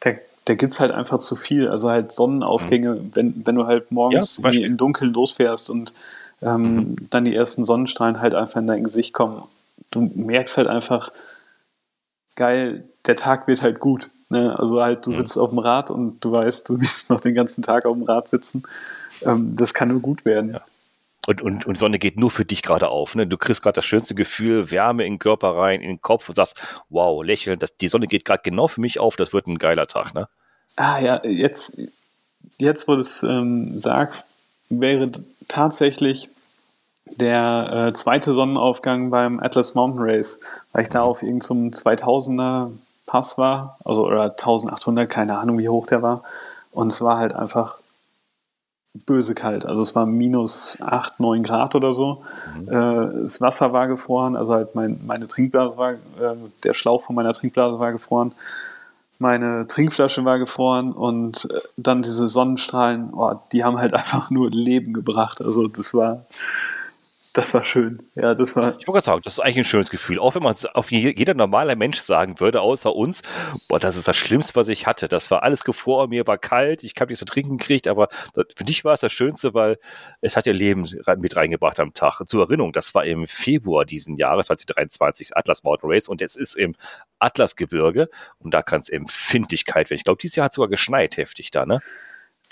da, da gibt es halt einfach zu viel. Also halt Sonnenaufgänge, mhm. wenn, wenn du halt morgens ja, im Dunkeln losfährst und ähm, mhm. dann die ersten Sonnenstrahlen halt einfach in dein Gesicht kommen. Du merkst halt einfach, geil, der Tag wird halt gut. Ne? Also halt, du mhm. sitzt auf dem Rad und du weißt, du wirst noch den ganzen Tag auf dem Rad sitzen. Ähm, das kann nur gut werden. Ja. Und, und, und Sonne geht nur für dich gerade auf. Ne? Du kriegst gerade das schönste Gefühl, Wärme in den Körper rein, in den Kopf und sagst, wow, lächeln, das, die Sonne geht gerade genau für mich auf, das wird ein geiler Tag. Ne? Ah ja, jetzt, jetzt wo du es ähm, sagst, wäre tatsächlich der äh, zweite Sonnenaufgang beim Atlas Mountain Race, weil ich da mhm. auf irgendeinem so 2000er Pass war, also oder 1800, keine Ahnung, wie hoch der war. Und es war halt einfach böse kalt. Also es war minus 8, 9 Grad oder so. Mhm. Äh, das Wasser war gefroren, also halt mein, meine Trinkblase war, äh, der Schlauch von meiner Trinkblase war gefroren. Meine Trinkflasche war gefroren und äh, dann diese Sonnenstrahlen, oh, die haben halt einfach nur Leben gebracht. Also das war, das war schön. Ja, das war. Ich wollte gerade sagen, das ist eigentlich ein schönes Gefühl. Auch wenn man es auf jeder normaler Mensch sagen würde, außer uns, boah, das ist das Schlimmste, was ich hatte. Das war alles gefroren, mir war kalt, ich habe nichts zu trinken gekriegt, aber für dich war es das Schönste, weil es hat ihr Leben mit reingebracht am Tag. Zur Erinnerung, das war im Februar diesen Jahres, 2023, Atlas Mountain Race und es ist im Atlasgebirge und da kann es Empfindlichkeit werden. Ich glaube, dieses Jahr hat sogar geschneit heftig da, ne?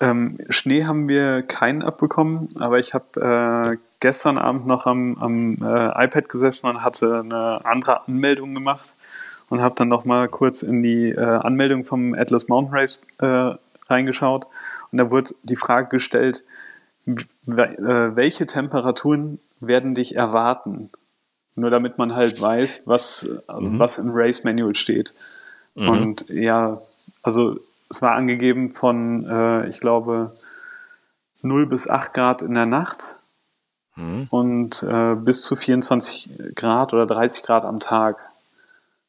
Ähm, Schnee haben wir keinen abbekommen, aber ich habe äh, gestern Abend noch am, am äh, iPad gesessen und hatte eine andere Anmeldung gemacht und habe dann noch mal kurz in die äh, Anmeldung vom Atlas Mountain Race äh, reingeschaut und da wurde die Frage gestellt, welche Temperaturen werden dich erwarten? Nur damit man halt weiß, was, mhm. was im Race Manual steht. Mhm. Und ja, also es war angegeben von, äh, ich glaube, 0 bis 8 Grad in der Nacht mhm. und äh, bis zu 24 Grad oder 30 Grad am Tag.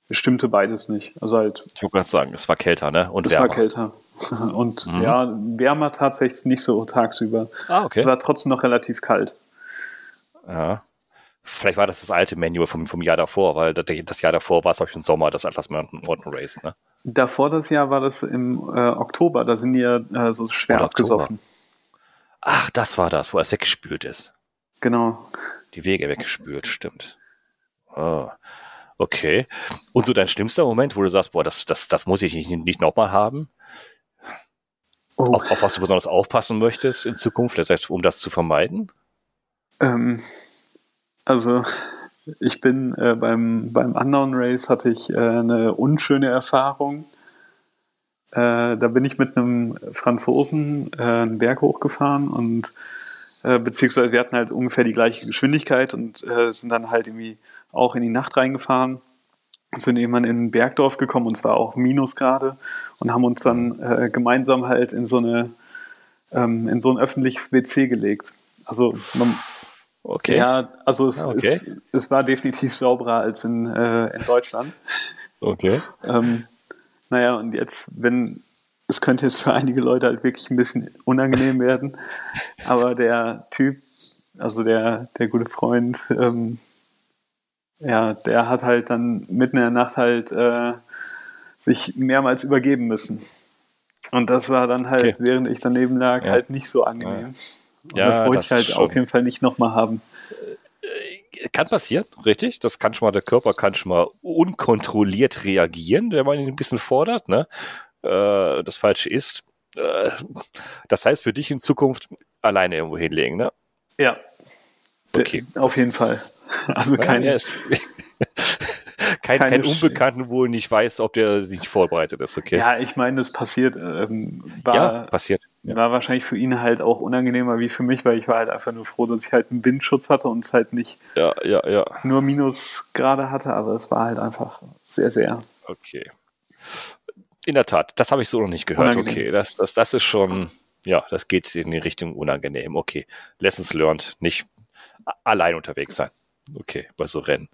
Es stimmte beides nicht. Also halt. Ich wollte gerade sagen, es war kälter, ne? Und es wärmer. war kälter. Und mhm. ja, wärmer tatsächlich nicht so tagsüber. Ah, okay. Es war trotzdem noch relativ kalt. Ja. Vielleicht war das das alte Manual vom, vom Jahr davor, weil das Jahr davor war es, glaube ich, im Sommer, das Atlas Mountain, Mountain Race, ne? Davor das Jahr war das im äh, Oktober, da sind die ja äh, so schwer Oder abgesoffen. Oktober. Ach, das war das, wo es weggespült ist. Genau. Die Wege weggespült, stimmt. Oh. Okay. Und so dein schlimmster Moment, wo du sagst, boah, das, das, das muss ich nicht, nicht nochmal haben? Oh. Auf, auf, was du besonders aufpassen möchtest in Zukunft, das heißt, um das zu vermeiden? Ähm, also ich bin äh, beim, beim Unknown Race hatte ich äh, eine unschöne Erfahrung. Äh, da bin ich mit einem Franzosen äh, einen Berg hochgefahren und äh, beziehungsweise wir hatten halt ungefähr die gleiche Geschwindigkeit und äh, sind dann halt irgendwie auch in die Nacht reingefahren. Sind irgendwann in ein Bergdorf gekommen und zwar auch Minusgrade und haben uns dann gemeinsam halt in so eine ähm, in so ein öffentliches WC gelegt. Also man, Okay. Ja, also es, okay. es, es, war definitiv sauberer als in, äh, in Deutschland. Okay. ähm, naja, und jetzt, wenn, es könnte jetzt für einige Leute halt wirklich ein bisschen unangenehm werden, aber der Typ, also der, der gute Freund, ähm, ja, der hat halt dann mitten in der Nacht halt äh, sich mehrmals übergeben müssen. Und das war dann halt, okay. während ich daneben lag, ja. halt nicht so angenehm. Ja. Und ja, das wollte das ich halt schon. auf jeden Fall nicht nochmal haben. Äh, kann passieren, richtig. Das kann schon mal, der Körper kann schon mal unkontrolliert reagieren, wenn man ihn ein bisschen fordert, ne? Äh, das Falsche ist. Äh, das heißt für dich in Zukunft alleine irgendwo hinlegen, ne? Ja. Okay. Auf jeden Fall. Also kein. Ja, kein, kein Unbekannten, wo nicht weiß, ob der sich vorbereitet ist, okay? Ja, ich meine, das passiert. Ähm, war, ja, passiert. Ja. War wahrscheinlich für ihn halt auch unangenehmer wie für mich, weil ich war halt einfach nur froh, dass ich halt einen Windschutz hatte und es halt nicht ja, ja. nur Minusgrade hatte, aber es war halt einfach sehr, sehr. Okay. In der Tat, das habe ich so noch nicht gehört. Unangenehm. Okay, das, das, das ist schon, ja, das geht in die Richtung unangenehm. Okay, Lessons learned, nicht allein unterwegs sein. Okay, bei so Rennen.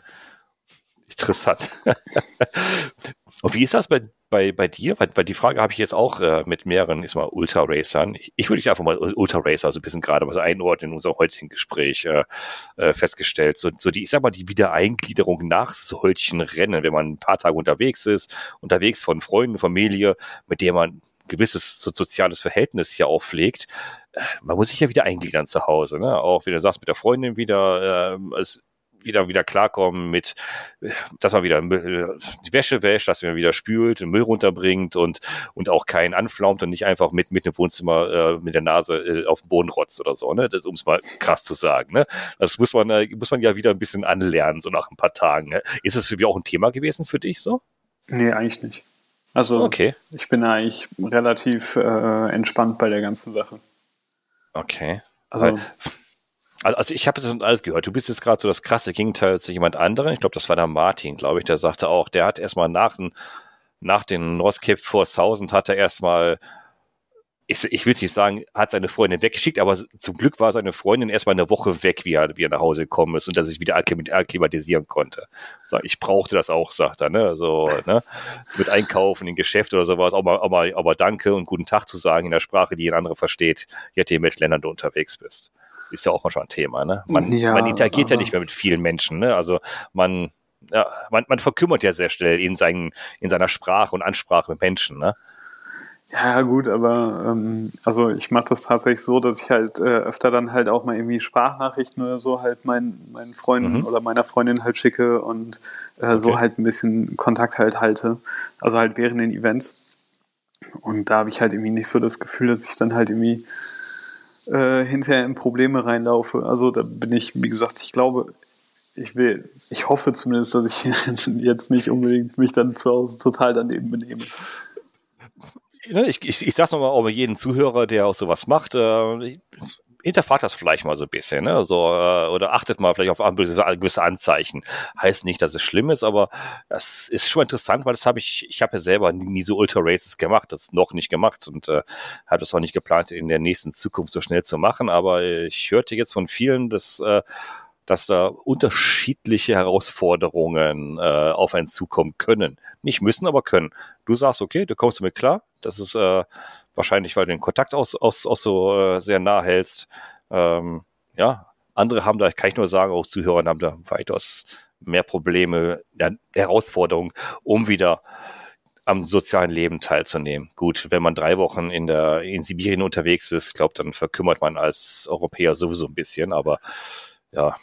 Interessant. Und wie ist das bei bei, bei dir? Weil, weil die Frage habe ich jetzt auch äh, mit mehreren, ist mal Ultra Racern. Ich, ich würde dich einfach mal Ultra Racer so ein bisschen gerade was einordnen in unserem heutigen Gespräch äh, äh, festgestellt. So, so die, ich sag mal, die Wiedereingliederung nach solchen Rennen, wenn man ein paar Tage unterwegs ist, unterwegs von Freunden, Familie, mit der man gewisses so soziales Verhältnis hier auch pflegt, äh, man muss sich ja wieder eingliedern zu Hause, ne? Auch wie du sagst, mit der Freundin wieder, äh, es wieder wieder klarkommen mit, dass man wieder die Wäsche wäscht, dass man wieder spült, den Müll runterbringt und und auch keinen anflaumt und nicht einfach mit mit dem Wohnzimmer äh, mit der Nase äh, auf den Boden rotzt oder so, ne? Das um es mal krass zu sagen, ne? Das muss man äh, muss man ja wieder ein bisschen anlernen so nach ein paar Tagen. Ne? Ist das für dich auch ein Thema gewesen für dich so? Nee, eigentlich nicht. Also okay. ich bin eigentlich relativ äh, entspannt bei der ganzen Sache. Okay. Also Weil, also, ich habe das alles gehört. Du bist jetzt gerade so das krasse Gegenteil zu jemand anderem. Ich glaube, das war der Martin, glaube ich. Der sagte auch, der hat erstmal nach, nach den Cape 4000 hat er erstmal, ich, ich will es nicht sagen, hat seine Freundin weggeschickt, aber zum Glück war seine Freundin erstmal eine Woche weg, wie er, wie er nach Hause gekommen ist und dass ich wieder akklimatisieren konnte. Ich brauchte das auch, sagt er, ne? So, ne? Mit Einkaufen in Geschäft oder sowas, auch mal, auch mal, mal Danke und guten Tag zu sagen in der Sprache, die ein anderer versteht, je nachdem, in welchen Ländern du unterwegs bist ist ja auch mal schon ein Thema. Ne? Man, ja, man interagiert ja nicht mehr mit vielen Menschen. Ne? Also man, ja, man, man verkümmert ja sehr schnell in, seinen, in seiner Sprache und Ansprache mit Menschen. Ne? Ja, gut, aber ähm, also ich mache das tatsächlich so, dass ich halt äh, öfter dann halt auch mal irgendwie Sprachnachrichten oder so halt meinen meinen Freunden mhm. oder meiner Freundin halt schicke und äh, okay. so halt ein bisschen Kontakt halt halte. Also halt während den Events. Und da habe ich halt irgendwie nicht so das Gefühl, dass ich dann halt irgendwie äh, hinterher in Probleme reinlaufe. Also da bin ich, wie gesagt, ich glaube, ich will, ich hoffe zumindest, dass ich jetzt nicht unbedingt mich dann zu Hause total daneben benehme. Ich, ich, ich sag's nochmal auch bei jedem Zuhörer, der auch sowas macht. Äh, hinterfragt das vielleicht mal so ein bisschen, ne? So, äh, oder achtet mal vielleicht auf gewisse Anzeichen. Heißt nicht, dass es schlimm ist, aber das ist schon interessant, weil das habe ich, ich habe ja selber nie, so Ultra Races gemacht, das noch nicht gemacht und äh, habe das auch nicht geplant, in der nächsten Zukunft so schnell zu machen. Aber ich hörte jetzt von vielen, dass äh, dass da unterschiedliche Herausforderungen äh, auf einen zukommen können. Nicht müssen, aber können. Du sagst, okay, du kommst damit klar. Das ist äh, wahrscheinlich, weil du den Kontakt aus, aus, aus so äh, sehr nah hältst. Ähm, ja, andere haben da, kann ich nur sagen, auch Zuhörer haben da weitaus mehr Probleme, ja, Herausforderungen, um wieder am sozialen Leben teilzunehmen. Gut, wenn man drei Wochen in der in Sibirien unterwegs ist, glaube dann verkümmert man als Europäer sowieso ein bisschen, aber ja,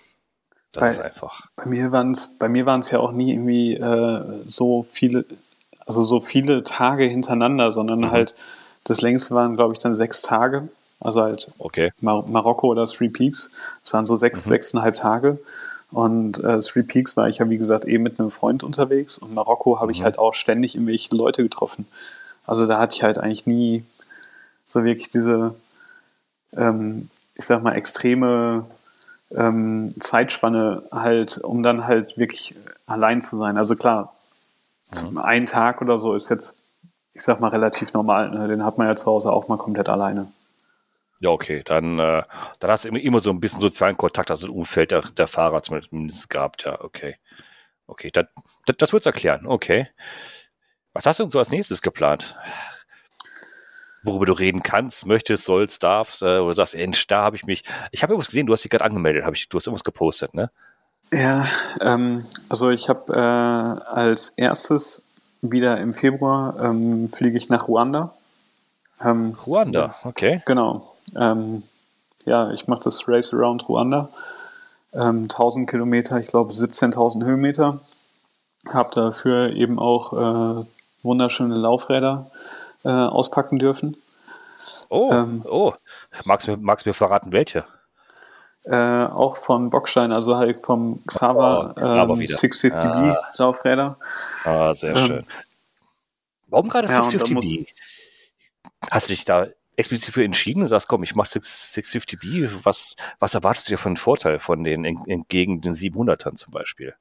das bei, ist einfach. Bei mir waren es, bei mir waren es ja auch nie irgendwie äh, so viele, also so viele Tage hintereinander, sondern mhm. halt das längste waren, glaube ich, dann sechs Tage. Also halt okay. Mar Marokko oder Three Peaks. Das waren so sechs, mhm. sechseinhalb Tage. Und äh, Three Peaks war ich ja, wie gesagt, eh mit einem Freund unterwegs. Und Marokko habe mhm. ich halt auch ständig irgendwelche Leute getroffen. Also da hatte ich halt eigentlich nie so wirklich diese, ähm, ich sag mal, extreme ähm, Zeitspanne halt, um dann halt wirklich allein zu sein. Also klar, mhm. ein Tag oder so ist jetzt, ich sag mal, relativ normal. Ne? Den hat man ja zu Hause auch mal komplett alleine. Ja, okay, dann, äh, dann hast du immer, immer so ein bisschen sozialen Kontakt, also das Umfeld der, der Fahrer zumindest gehabt, ja, okay. Okay, das, das, das wird's erklären, okay. Was hast du denn so als nächstes geplant? worüber du reden kannst, möchtest, sollst, darfst, äh, oder sagst, Mensch, da habe ich mich. Ich habe irgendwas gesehen, du hast dich gerade angemeldet, hab ich, du hast irgendwas gepostet, ne? Ja, ähm, also ich habe äh, als erstes wieder im Februar ähm, fliege ich nach Ruanda. Ähm, Ruanda, okay. Genau. Ähm, ja, ich mache das Race Around Ruanda. 1000 ähm, Kilometer, ich glaube 17.000 Höhenmeter. Habe dafür eben auch äh, wunderschöne Laufräder äh, auspacken dürfen. Oh, ähm, oh. Magst du, magst du mir verraten, welche? Äh, auch von Bockstein, also halt vom Xaver, oh, ähm, 650B ah. Laufräder. Ah, sehr ähm, schön. Warum gerade ja, 650B? Hast du dich da explizit für entschieden und sagst, komm, ich mache 650B. Was, was erwartest du dir für einen Vorteil von den entgegen den 700ern zum Beispiel?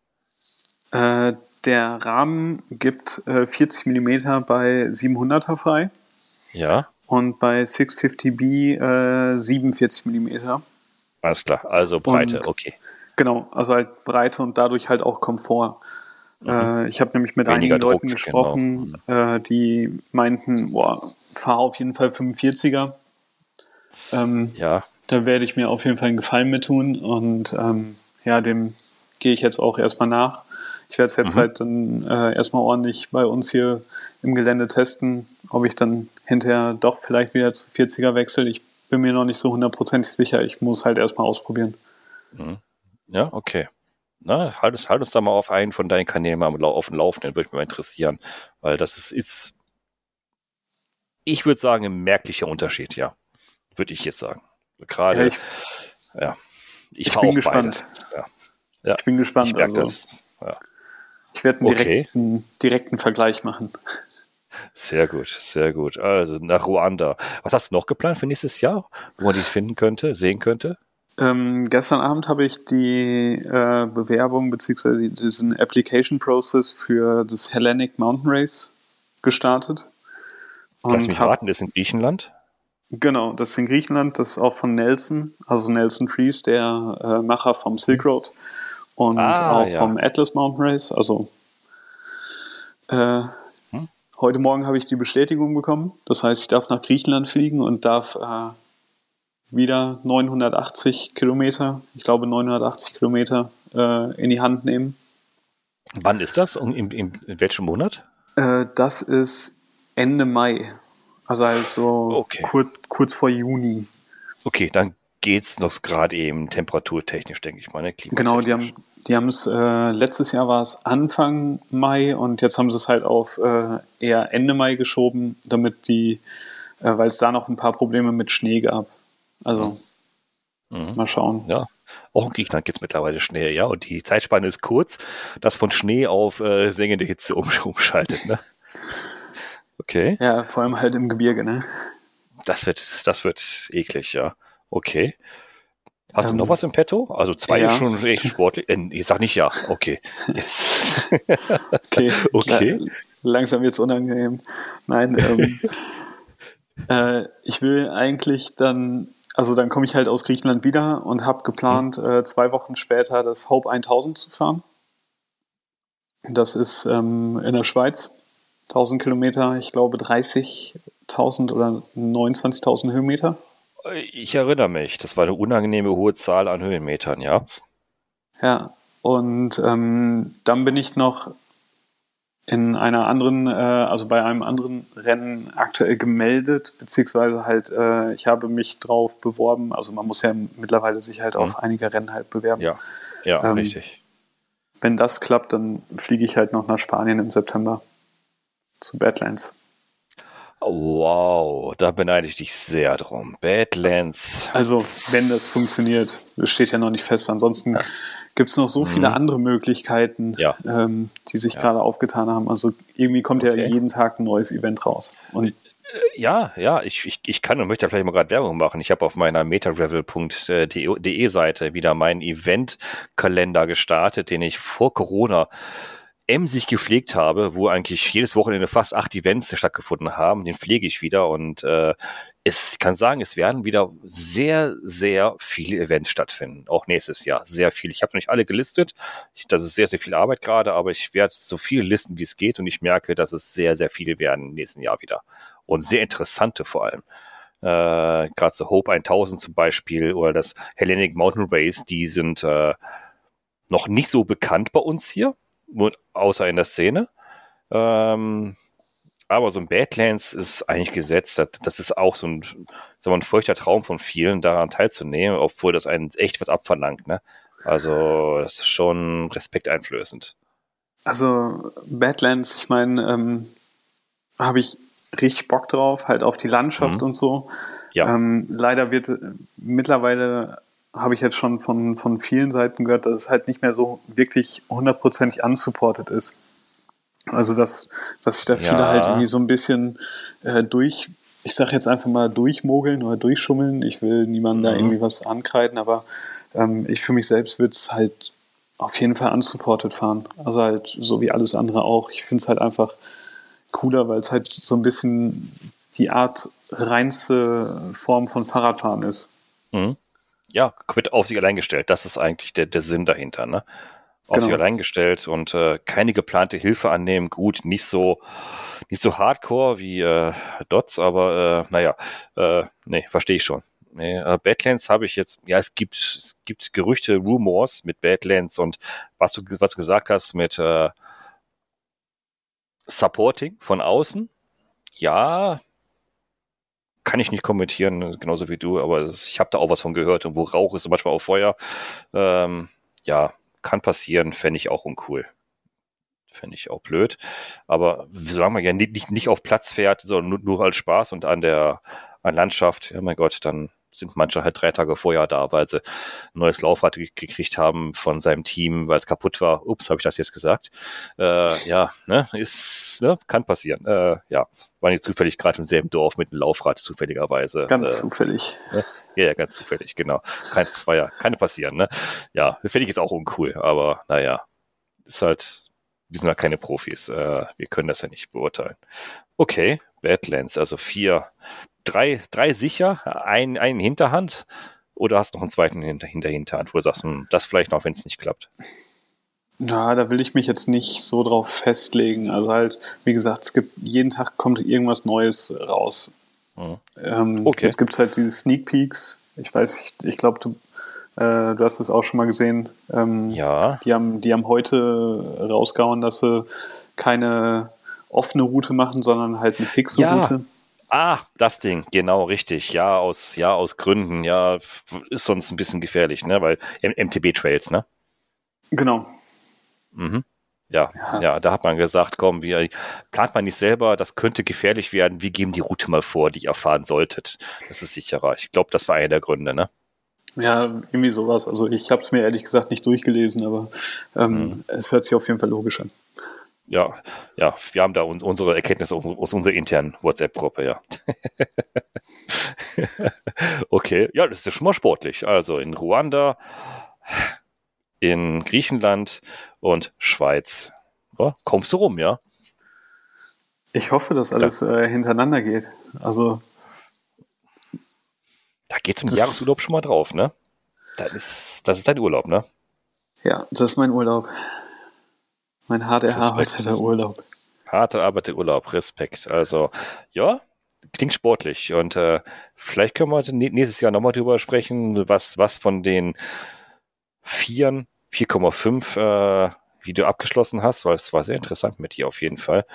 Äh, der Rahmen gibt äh, 40 mm bei 700er frei. Ja. Und bei 650B äh, 47 mm. Alles klar, also Breite, und, okay. Genau, also halt Breite und dadurch halt auch Komfort. Mhm. Äh, ich habe nämlich mit Weniger einigen Druck, Leuten gesprochen, genau. die meinten, boah, fahr auf jeden Fall 45er. Ähm, ja. Da werde ich mir auf jeden Fall einen Gefallen mit tun und ähm, ja, dem gehe ich jetzt auch erstmal nach. Ich werde es jetzt mhm. halt dann äh, erstmal ordentlich bei uns hier im Gelände testen, ob ich dann hinterher doch vielleicht wieder zu 40er wechsle. Ich bin mir noch nicht so hundertprozentig sicher. Ich muss halt erstmal ausprobieren. Mhm. Ja, okay. Na, halt uns, halt uns da mal auf einen von deinen Kanälen mal auf dem Laufenden, würde mich mal interessieren. Weil das ist, ist ich würde sagen, ein merklicher Unterschied, ja. Würde ich jetzt sagen. Gerade, ja, ich, ja, ich, ich bin gespannt. Ja. Ja. Ich bin gespannt. Ich also. das. Ich werde einen direkten, okay. direkten Vergleich machen. Sehr gut, sehr gut. Also nach Ruanda. Was hast du noch geplant für nächstes Jahr, wo man dich finden könnte, sehen könnte? Ähm, gestern Abend habe ich die äh, Bewerbung bzw. diesen Application Process für das Hellenic Mountain Race gestartet. Und Lass mich hab, raten, das ist in Griechenland? Genau, das ist in Griechenland, das ist auch von Nelson, also Nelson Trees, der äh, Macher vom Silk Road und ah, auch ja. vom Atlas Mountain Race. Also äh? Heute Morgen habe ich die Bestätigung bekommen. Das heißt, ich darf nach Griechenland fliegen und darf äh, wieder 980 Kilometer, ich glaube 980 Kilometer äh, in die Hand nehmen. Wann ist das? In, in, in welchem Monat? Äh, das ist Ende Mai. Also halt so okay. kurz, kurz vor Juni. Okay, dann geht es noch gerade eben temperaturtechnisch, denke ich mal. Ne? Genau, die haben die haben es äh, letztes Jahr war es Anfang Mai und jetzt haben sie es halt auf äh, eher Ende Mai geschoben, damit die, äh, weil es da noch ein paar Probleme mit Schnee gab. Also mhm. mal schauen. Ja. Auch in Griechenland gibt es mittlerweile Schnee, ja, und die Zeitspanne ist kurz, das von Schnee auf äh, sengende Hitze um, umschaltet, ne? Okay. Ja, vor allem halt im Gebirge, ne? Das wird, das wird eklig, ja. Okay. Hast ähm, du noch was im Petto? Also zwei ja. ist schon echt sportlich. Äh, ich sag nicht ja. Okay. Jetzt. okay. okay. La langsam wird's unangenehm. Nein, ähm, äh, ich will eigentlich dann, also dann komme ich halt aus Griechenland wieder und habe geplant, mhm. äh, zwei Wochen später das Hope 1000 zu fahren. Das ist ähm, in der Schweiz, 1000 Kilometer, ich glaube 30.000 oder 29.000 Höhenmeter. Ich erinnere mich, das war eine unangenehme hohe Zahl an Höhenmetern, ja. Ja, und ähm, dann bin ich noch in einer anderen, äh, also bei einem anderen Rennen aktuell gemeldet, beziehungsweise halt, äh, ich habe mich drauf beworben. Also man muss ja mittlerweile sich halt auf mhm. einige Rennen halt bewerben. Ja, ja, ähm, richtig. Wenn das klappt, dann fliege ich halt noch nach Spanien im September zu Badlands. Wow, da beneide ich dich sehr drum. Badlands. Also, wenn das funktioniert, das steht ja noch nicht fest. Ansonsten ja. gibt es noch so viele mhm. andere Möglichkeiten, ja. ähm, die sich ja. gerade aufgetan haben. Also irgendwie kommt okay. ja jeden Tag ein neues Event raus. Und äh, ja, ja, ich, ich, ich kann und möchte vielleicht mal gerade Werbung machen. Ich habe auf meiner metagravel.de Seite wieder meinen Eventkalender gestartet, den ich vor Corona emsig gepflegt habe, wo eigentlich jedes Wochenende fast acht Events stattgefunden haben, den pflege ich wieder. Und äh, es ich kann sagen, es werden wieder sehr, sehr viele Events stattfinden, auch nächstes Jahr, sehr viel. Ich habe noch nicht alle gelistet, ich, das ist sehr, sehr viel Arbeit gerade, aber ich werde so viele listen, wie es geht. Und ich merke, dass es sehr, sehr viele werden im nächsten Jahr wieder. Und sehr interessante vor allem. Äh, Gerade so Hope 1000 zum Beispiel oder das Hellenic Mountain Race, die sind äh, noch nicht so bekannt bei uns hier außer in der Szene. Ähm, aber so ein Badlands ist eigentlich gesetzt. Das ist auch so ein, so ein feuchter Traum von vielen, daran teilzunehmen, obwohl das einen echt was abverlangt. Ne? Also, das ist schon respekteinflößend. Also, Badlands, ich meine, ähm, habe ich richtig Bock drauf, halt auf die Landschaft mhm. und so. Ja. Ähm, leider wird äh, mittlerweile habe ich jetzt schon von, von vielen Seiten gehört, dass es halt nicht mehr so wirklich hundertprozentig unsupported ist. Also dass, dass sich da viele ja. halt irgendwie so ein bisschen äh, durch, ich sag jetzt einfach mal durchmogeln oder durchschummeln. Ich will niemandem mhm. da irgendwie was ankreiden, aber ähm, ich für mich selbst würde es halt auf jeden Fall unsupported fahren. Also halt so wie alles andere auch. Ich finde es halt einfach cooler, weil es halt so ein bisschen die Art reinste Form von Fahrradfahren ist. Mhm ja, komplett auf sich allein gestellt. Das ist eigentlich der, der Sinn dahinter, ne? Auf genau. sich allein gestellt und äh, keine geplante Hilfe annehmen. Gut, nicht so, nicht so hardcore wie äh, Dots, aber äh, naja, äh, nee, verstehe ich schon. Nee, äh, Badlands habe ich jetzt, ja, es gibt, es gibt Gerüchte, Rumors mit Badlands und was du, was du gesagt hast mit äh, Supporting von außen. Ja, kann ich nicht kommentieren, genauso wie du, aber ich habe da auch was von gehört und wo Rauch ist, Beispiel auch Feuer. Ähm, ja, kann passieren, fände ich auch uncool. Fände ich auch blöd. Aber solange man ja nicht, nicht auf Platz fährt, sondern nur, nur als Spaß und an der an Landschaft, ja mein Gott, dann sind manche halt drei Tage vorher da, weil sie ein neues Laufrad gekriegt haben von seinem Team, weil es kaputt war. Ups, habe ich das jetzt gesagt? Äh, ja, ne, ist, ne, kann passieren. Äh, ja, war nicht zufällig gerade im selben Dorf mit einem Laufrad, zufälligerweise. Ganz äh, zufällig. Ne? Ja, ja, ganz zufällig, genau. Kein, war ja, keine passieren, ne? Ja, finde ich jetzt auch uncool, aber naja, ist halt, wir sind ja keine Profis, äh, wir können das ja nicht beurteilen. Okay, Badlands, also vier drei, drei sicher, ein, einen Hinterhand oder hast du noch einen zweiten hinter, hinter Hinterhand, wo du sagst, hm, das vielleicht noch, wenn es nicht klappt? Ja, da will ich mich jetzt nicht so drauf festlegen. Also halt, wie gesagt, es gibt jeden Tag kommt irgendwas Neues raus. Mhm. Ähm, okay. Jetzt gibt es halt diese Sneak Peeks. Ich weiß, ich, ich glaube, du, äh, du hast es auch schon mal gesehen. Ähm, ja. Die haben, die haben heute rausgehauen, dass sie keine offene Route machen, sondern halt eine fixe ja. Route. Ah, das Ding, genau, richtig. Ja, aus, ja, aus Gründen, ja, ist sonst ein bisschen gefährlich, ne? Weil MTB-Trails, ne? Genau. Mhm. Ja, ja, ja, da hat man gesagt, komm, wir plant man nicht selber, das könnte gefährlich werden, wir geben die Route mal vor, die ihr fahren solltet. Das ist sicherer. Ich glaube, das war einer der Gründe, ne? Ja, irgendwie sowas. Also ich habe es mir ehrlich gesagt nicht durchgelesen, aber ähm, mhm. es hört sich auf jeden Fall logisch an ja, ja, wir haben da uns, unsere Erkenntnisse aus, aus unserer internen WhatsApp-Gruppe, ja. okay, ja, das ist schon mal sportlich. Also in Ruanda, in Griechenland und Schweiz. Ja, kommst du rum, ja? Ich hoffe, dass alles äh, hintereinander geht. Also. Da geht es im Jahresurlaub schon mal drauf, ne? Das ist, das ist dein Urlaub, ne? Ja, das ist mein Urlaub. Mein hart erarbeiteter Urlaub. Hart erarbeiteter Urlaub, Respekt. Also, ja, klingt sportlich. Und äh, vielleicht können wir nächstes Jahr nochmal drüber sprechen, was, was von den Vieren 4,5 äh, Video abgeschlossen hast, weil es war sehr interessant mit dir auf jeden Fall.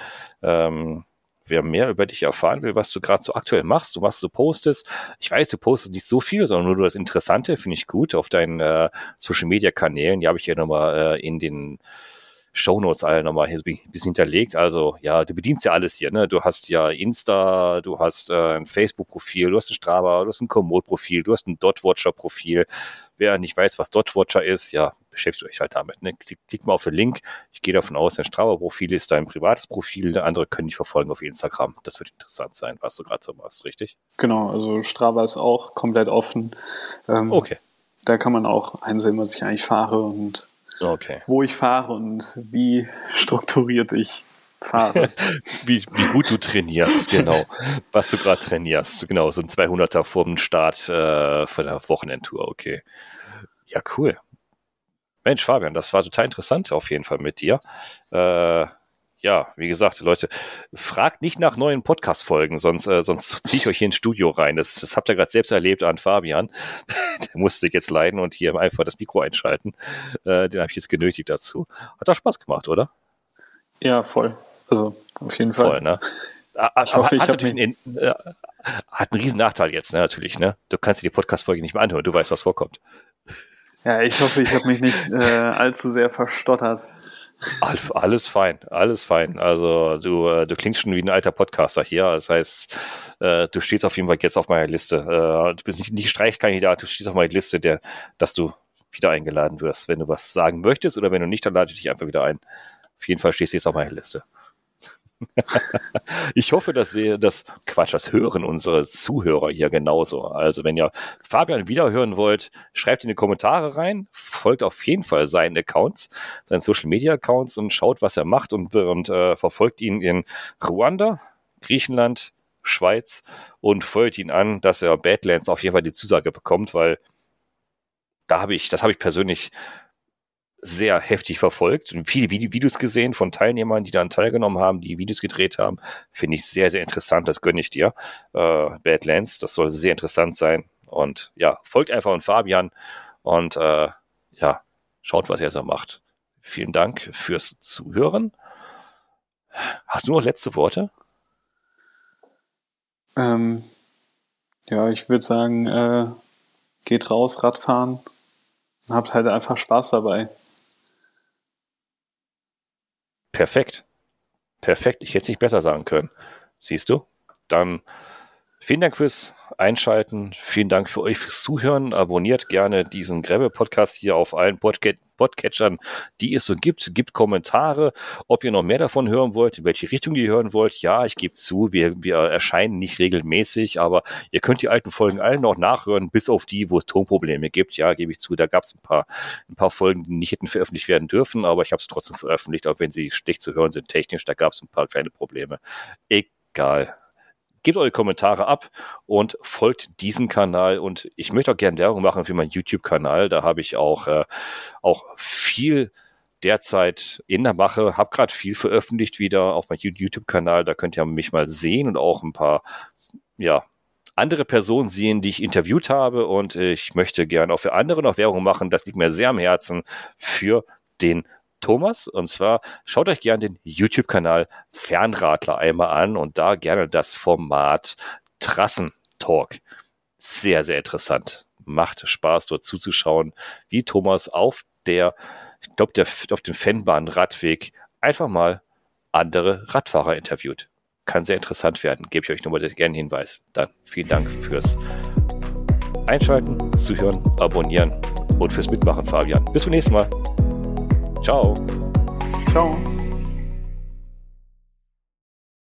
Ähm, wer mehr über dich erfahren will, was du gerade so aktuell machst und was du postest. Ich weiß, du postest nicht so viel, sondern nur das Interessante, finde ich gut, auf deinen äh, Social Media Kanälen. Die habe ich ja nochmal äh, in den Shownotes alle nochmal hier ein bisschen hinterlegt. Also ja, du bedienst ja alles hier. Ne? Du hast ja Insta, du hast äh, ein Facebook-Profil, du hast ein Strava, du hast ein Komoot-Profil, du hast ein Dotwatcher-Profil. Wer nicht weiß, was Dotwatcher ist, ja, beschäftigt euch halt damit. Ne? Klick, klick mal auf den Link. Ich gehe davon aus, dein Strava-Profil ist dein privates Profil. Andere können dich verfolgen auf Instagram. Das wird interessant sein, was du gerade so machst, richtig? Genau, also Strava ist auch komplett offen. Ähm, okay. Da kann man auch einsehen, was ich eigentlich fahre und okay. wo ich fahre und wie strukturiert ich fahre. wie, wie gut du trainierst, genau. Was du gerade trainierst. Genau, so ein 200er vor dem Start äh, von der Wochenendtour, okay. Ja, cool. Mensch, Fabian, das war total interessant auf jeden Fall mit dir. Äh, ja, wie gesagt, Leute, fragt nicht nach neuen Podcast-Folgen, sonst, äh, sonst ziehe ich euch hier ins Studio rein. Das, das habt ihr gerade selbst erlebt an Fabian. Der musste jetzt leiden und hier einfach das Mikro einschalten. Äh, den habe ich jetzt genötigt dazu. Hat doch Spaß gemacht, oder? Ja, voll. Also auf jeden Fall. Voll, ne? Ich hoffe, ich habe mich... Äh, hat einen riesen Nachteil jetzt, ne, natürlich, ne? Du kannst dir die Podcast-Folge nicht mehr anhören, du weißt, was vorkommt. Ja, ich hoffe, ich habe mich nicht äh, allzu sehr verstottert. Alles fein, alles fein. Also du, äh, du klingst schon wie ein alter Podcaster hier. Das heißt, äh, du stehst auf jeden Fall jetzt auf meiner Liste. Äh, du bist nicht, nicht Streichkandidat, du stehst auf meiner Liste, der, dass du wieder eingeladen wirst, wenn du was sagen möchtest oder wenn du nicht, dann lade ich dich einfach wieder ein. Auf jeden Fall stehst du jetzt auf meiner Liste. ich hoffe, dass Sie das Quatsch, das hören unsere Zuhörer hier genauso. Also, wenn ihr Fabian wiederhören wollt, schreibt in die Kommentare rein, folgt auf jeden Fall seinen Accounts, seinen Social Media Accounts und schaut, was er macht und, und äh, verfolgt ihn in Ruanda, Griechenland, Schweiz und folgt ihn an, dass er Badlands auf jeden Fall die Zusage bekommt, weil da habe ich, das habe ich persönlich sehr heftig verfolgt und viele Videos gesehen von Teilnehmern, die dann teilgenommen haben, die Videos gedreht haben. Finde ich sehr, sehr interessant. Das gönne ich dir. Äh, Badlands, das soll sehr interessant sein. Und ja, folgt einfach an Fabian und äh, ja, schaut, was er so macht. Vielen Dank fürs Zuhören. Hast du noch letzte Worte? Ähm, ja, ich würde sagen, äh, geht raus, Radfahren und habt halt einfach Spaß dabei. Perfekt. Perfekt. Ich hätte es nicht besser sagen können. Siehst du? Dann vielen Dank fürs Einschalten. Vielen Dank für euch fürs Zuhören. Abonniert gerne diesen Gräbe-Podcast hier auf allen Podcatchern, die es so gibt. Gibt Kommentare, ob ihr noch mehr davon hören wollt, in welche Richtung ihr hören wollt. Ja, ich gebe zu, wir, wir erscheinen nicht regelmäßig, aber ihr könnt die alten Folgen alle noch nachhören, bis auf die, wo es Tonprobleme gibt. Ja, gebe ich zu, da gab es ein paar, ein paar Folgen, die nicht hätten veröffentlicht werden dürfen, aber ich habe es trotzdem veröffentlicht, auch wenn sie schlecht zu hören sind technisch. Da gab es ein paar kleine Probleme. Egal gebt eure Kommentare ab und folgt diesem Kanal. Und ich möchte auch gerne Werbung machen für meinen YouTube-Kanal. Da habe ich auch, äh, auch viel derzeit in der Mache, habe gerade viel veröffentlicht wieder auf meinem YouTube-Kanal. Da könnt ihr mich mal sehen und auch ein paar, ja, andere Personen sehen, die ich interviewt habe. Und ich möchte gerne auch für andere noch Werbung machen. Das liegt mir sehr am Herzen für den Thomas. Und zwar schaut euch gerne den YouTube-Kanal Fernradler einmal an und da gerne das Format Trassentalk. Sehr, sehr interessant. Macht Spaß, dort zuzuschauen, wie Thomas auf der, ich glaube, auf dem Fennbahn-Radweg einfach mal andere Radfahrer interviewt. Kann sehr interessant werden. Gebe ich euch nochmal gerne einen Hinweis. Dann vielen Dank fürs Einschalten, Zuhören, Abonnieren und fürs Mitmachen, Fabian. Bis zum nächsten Mal. Ciao. Ciao.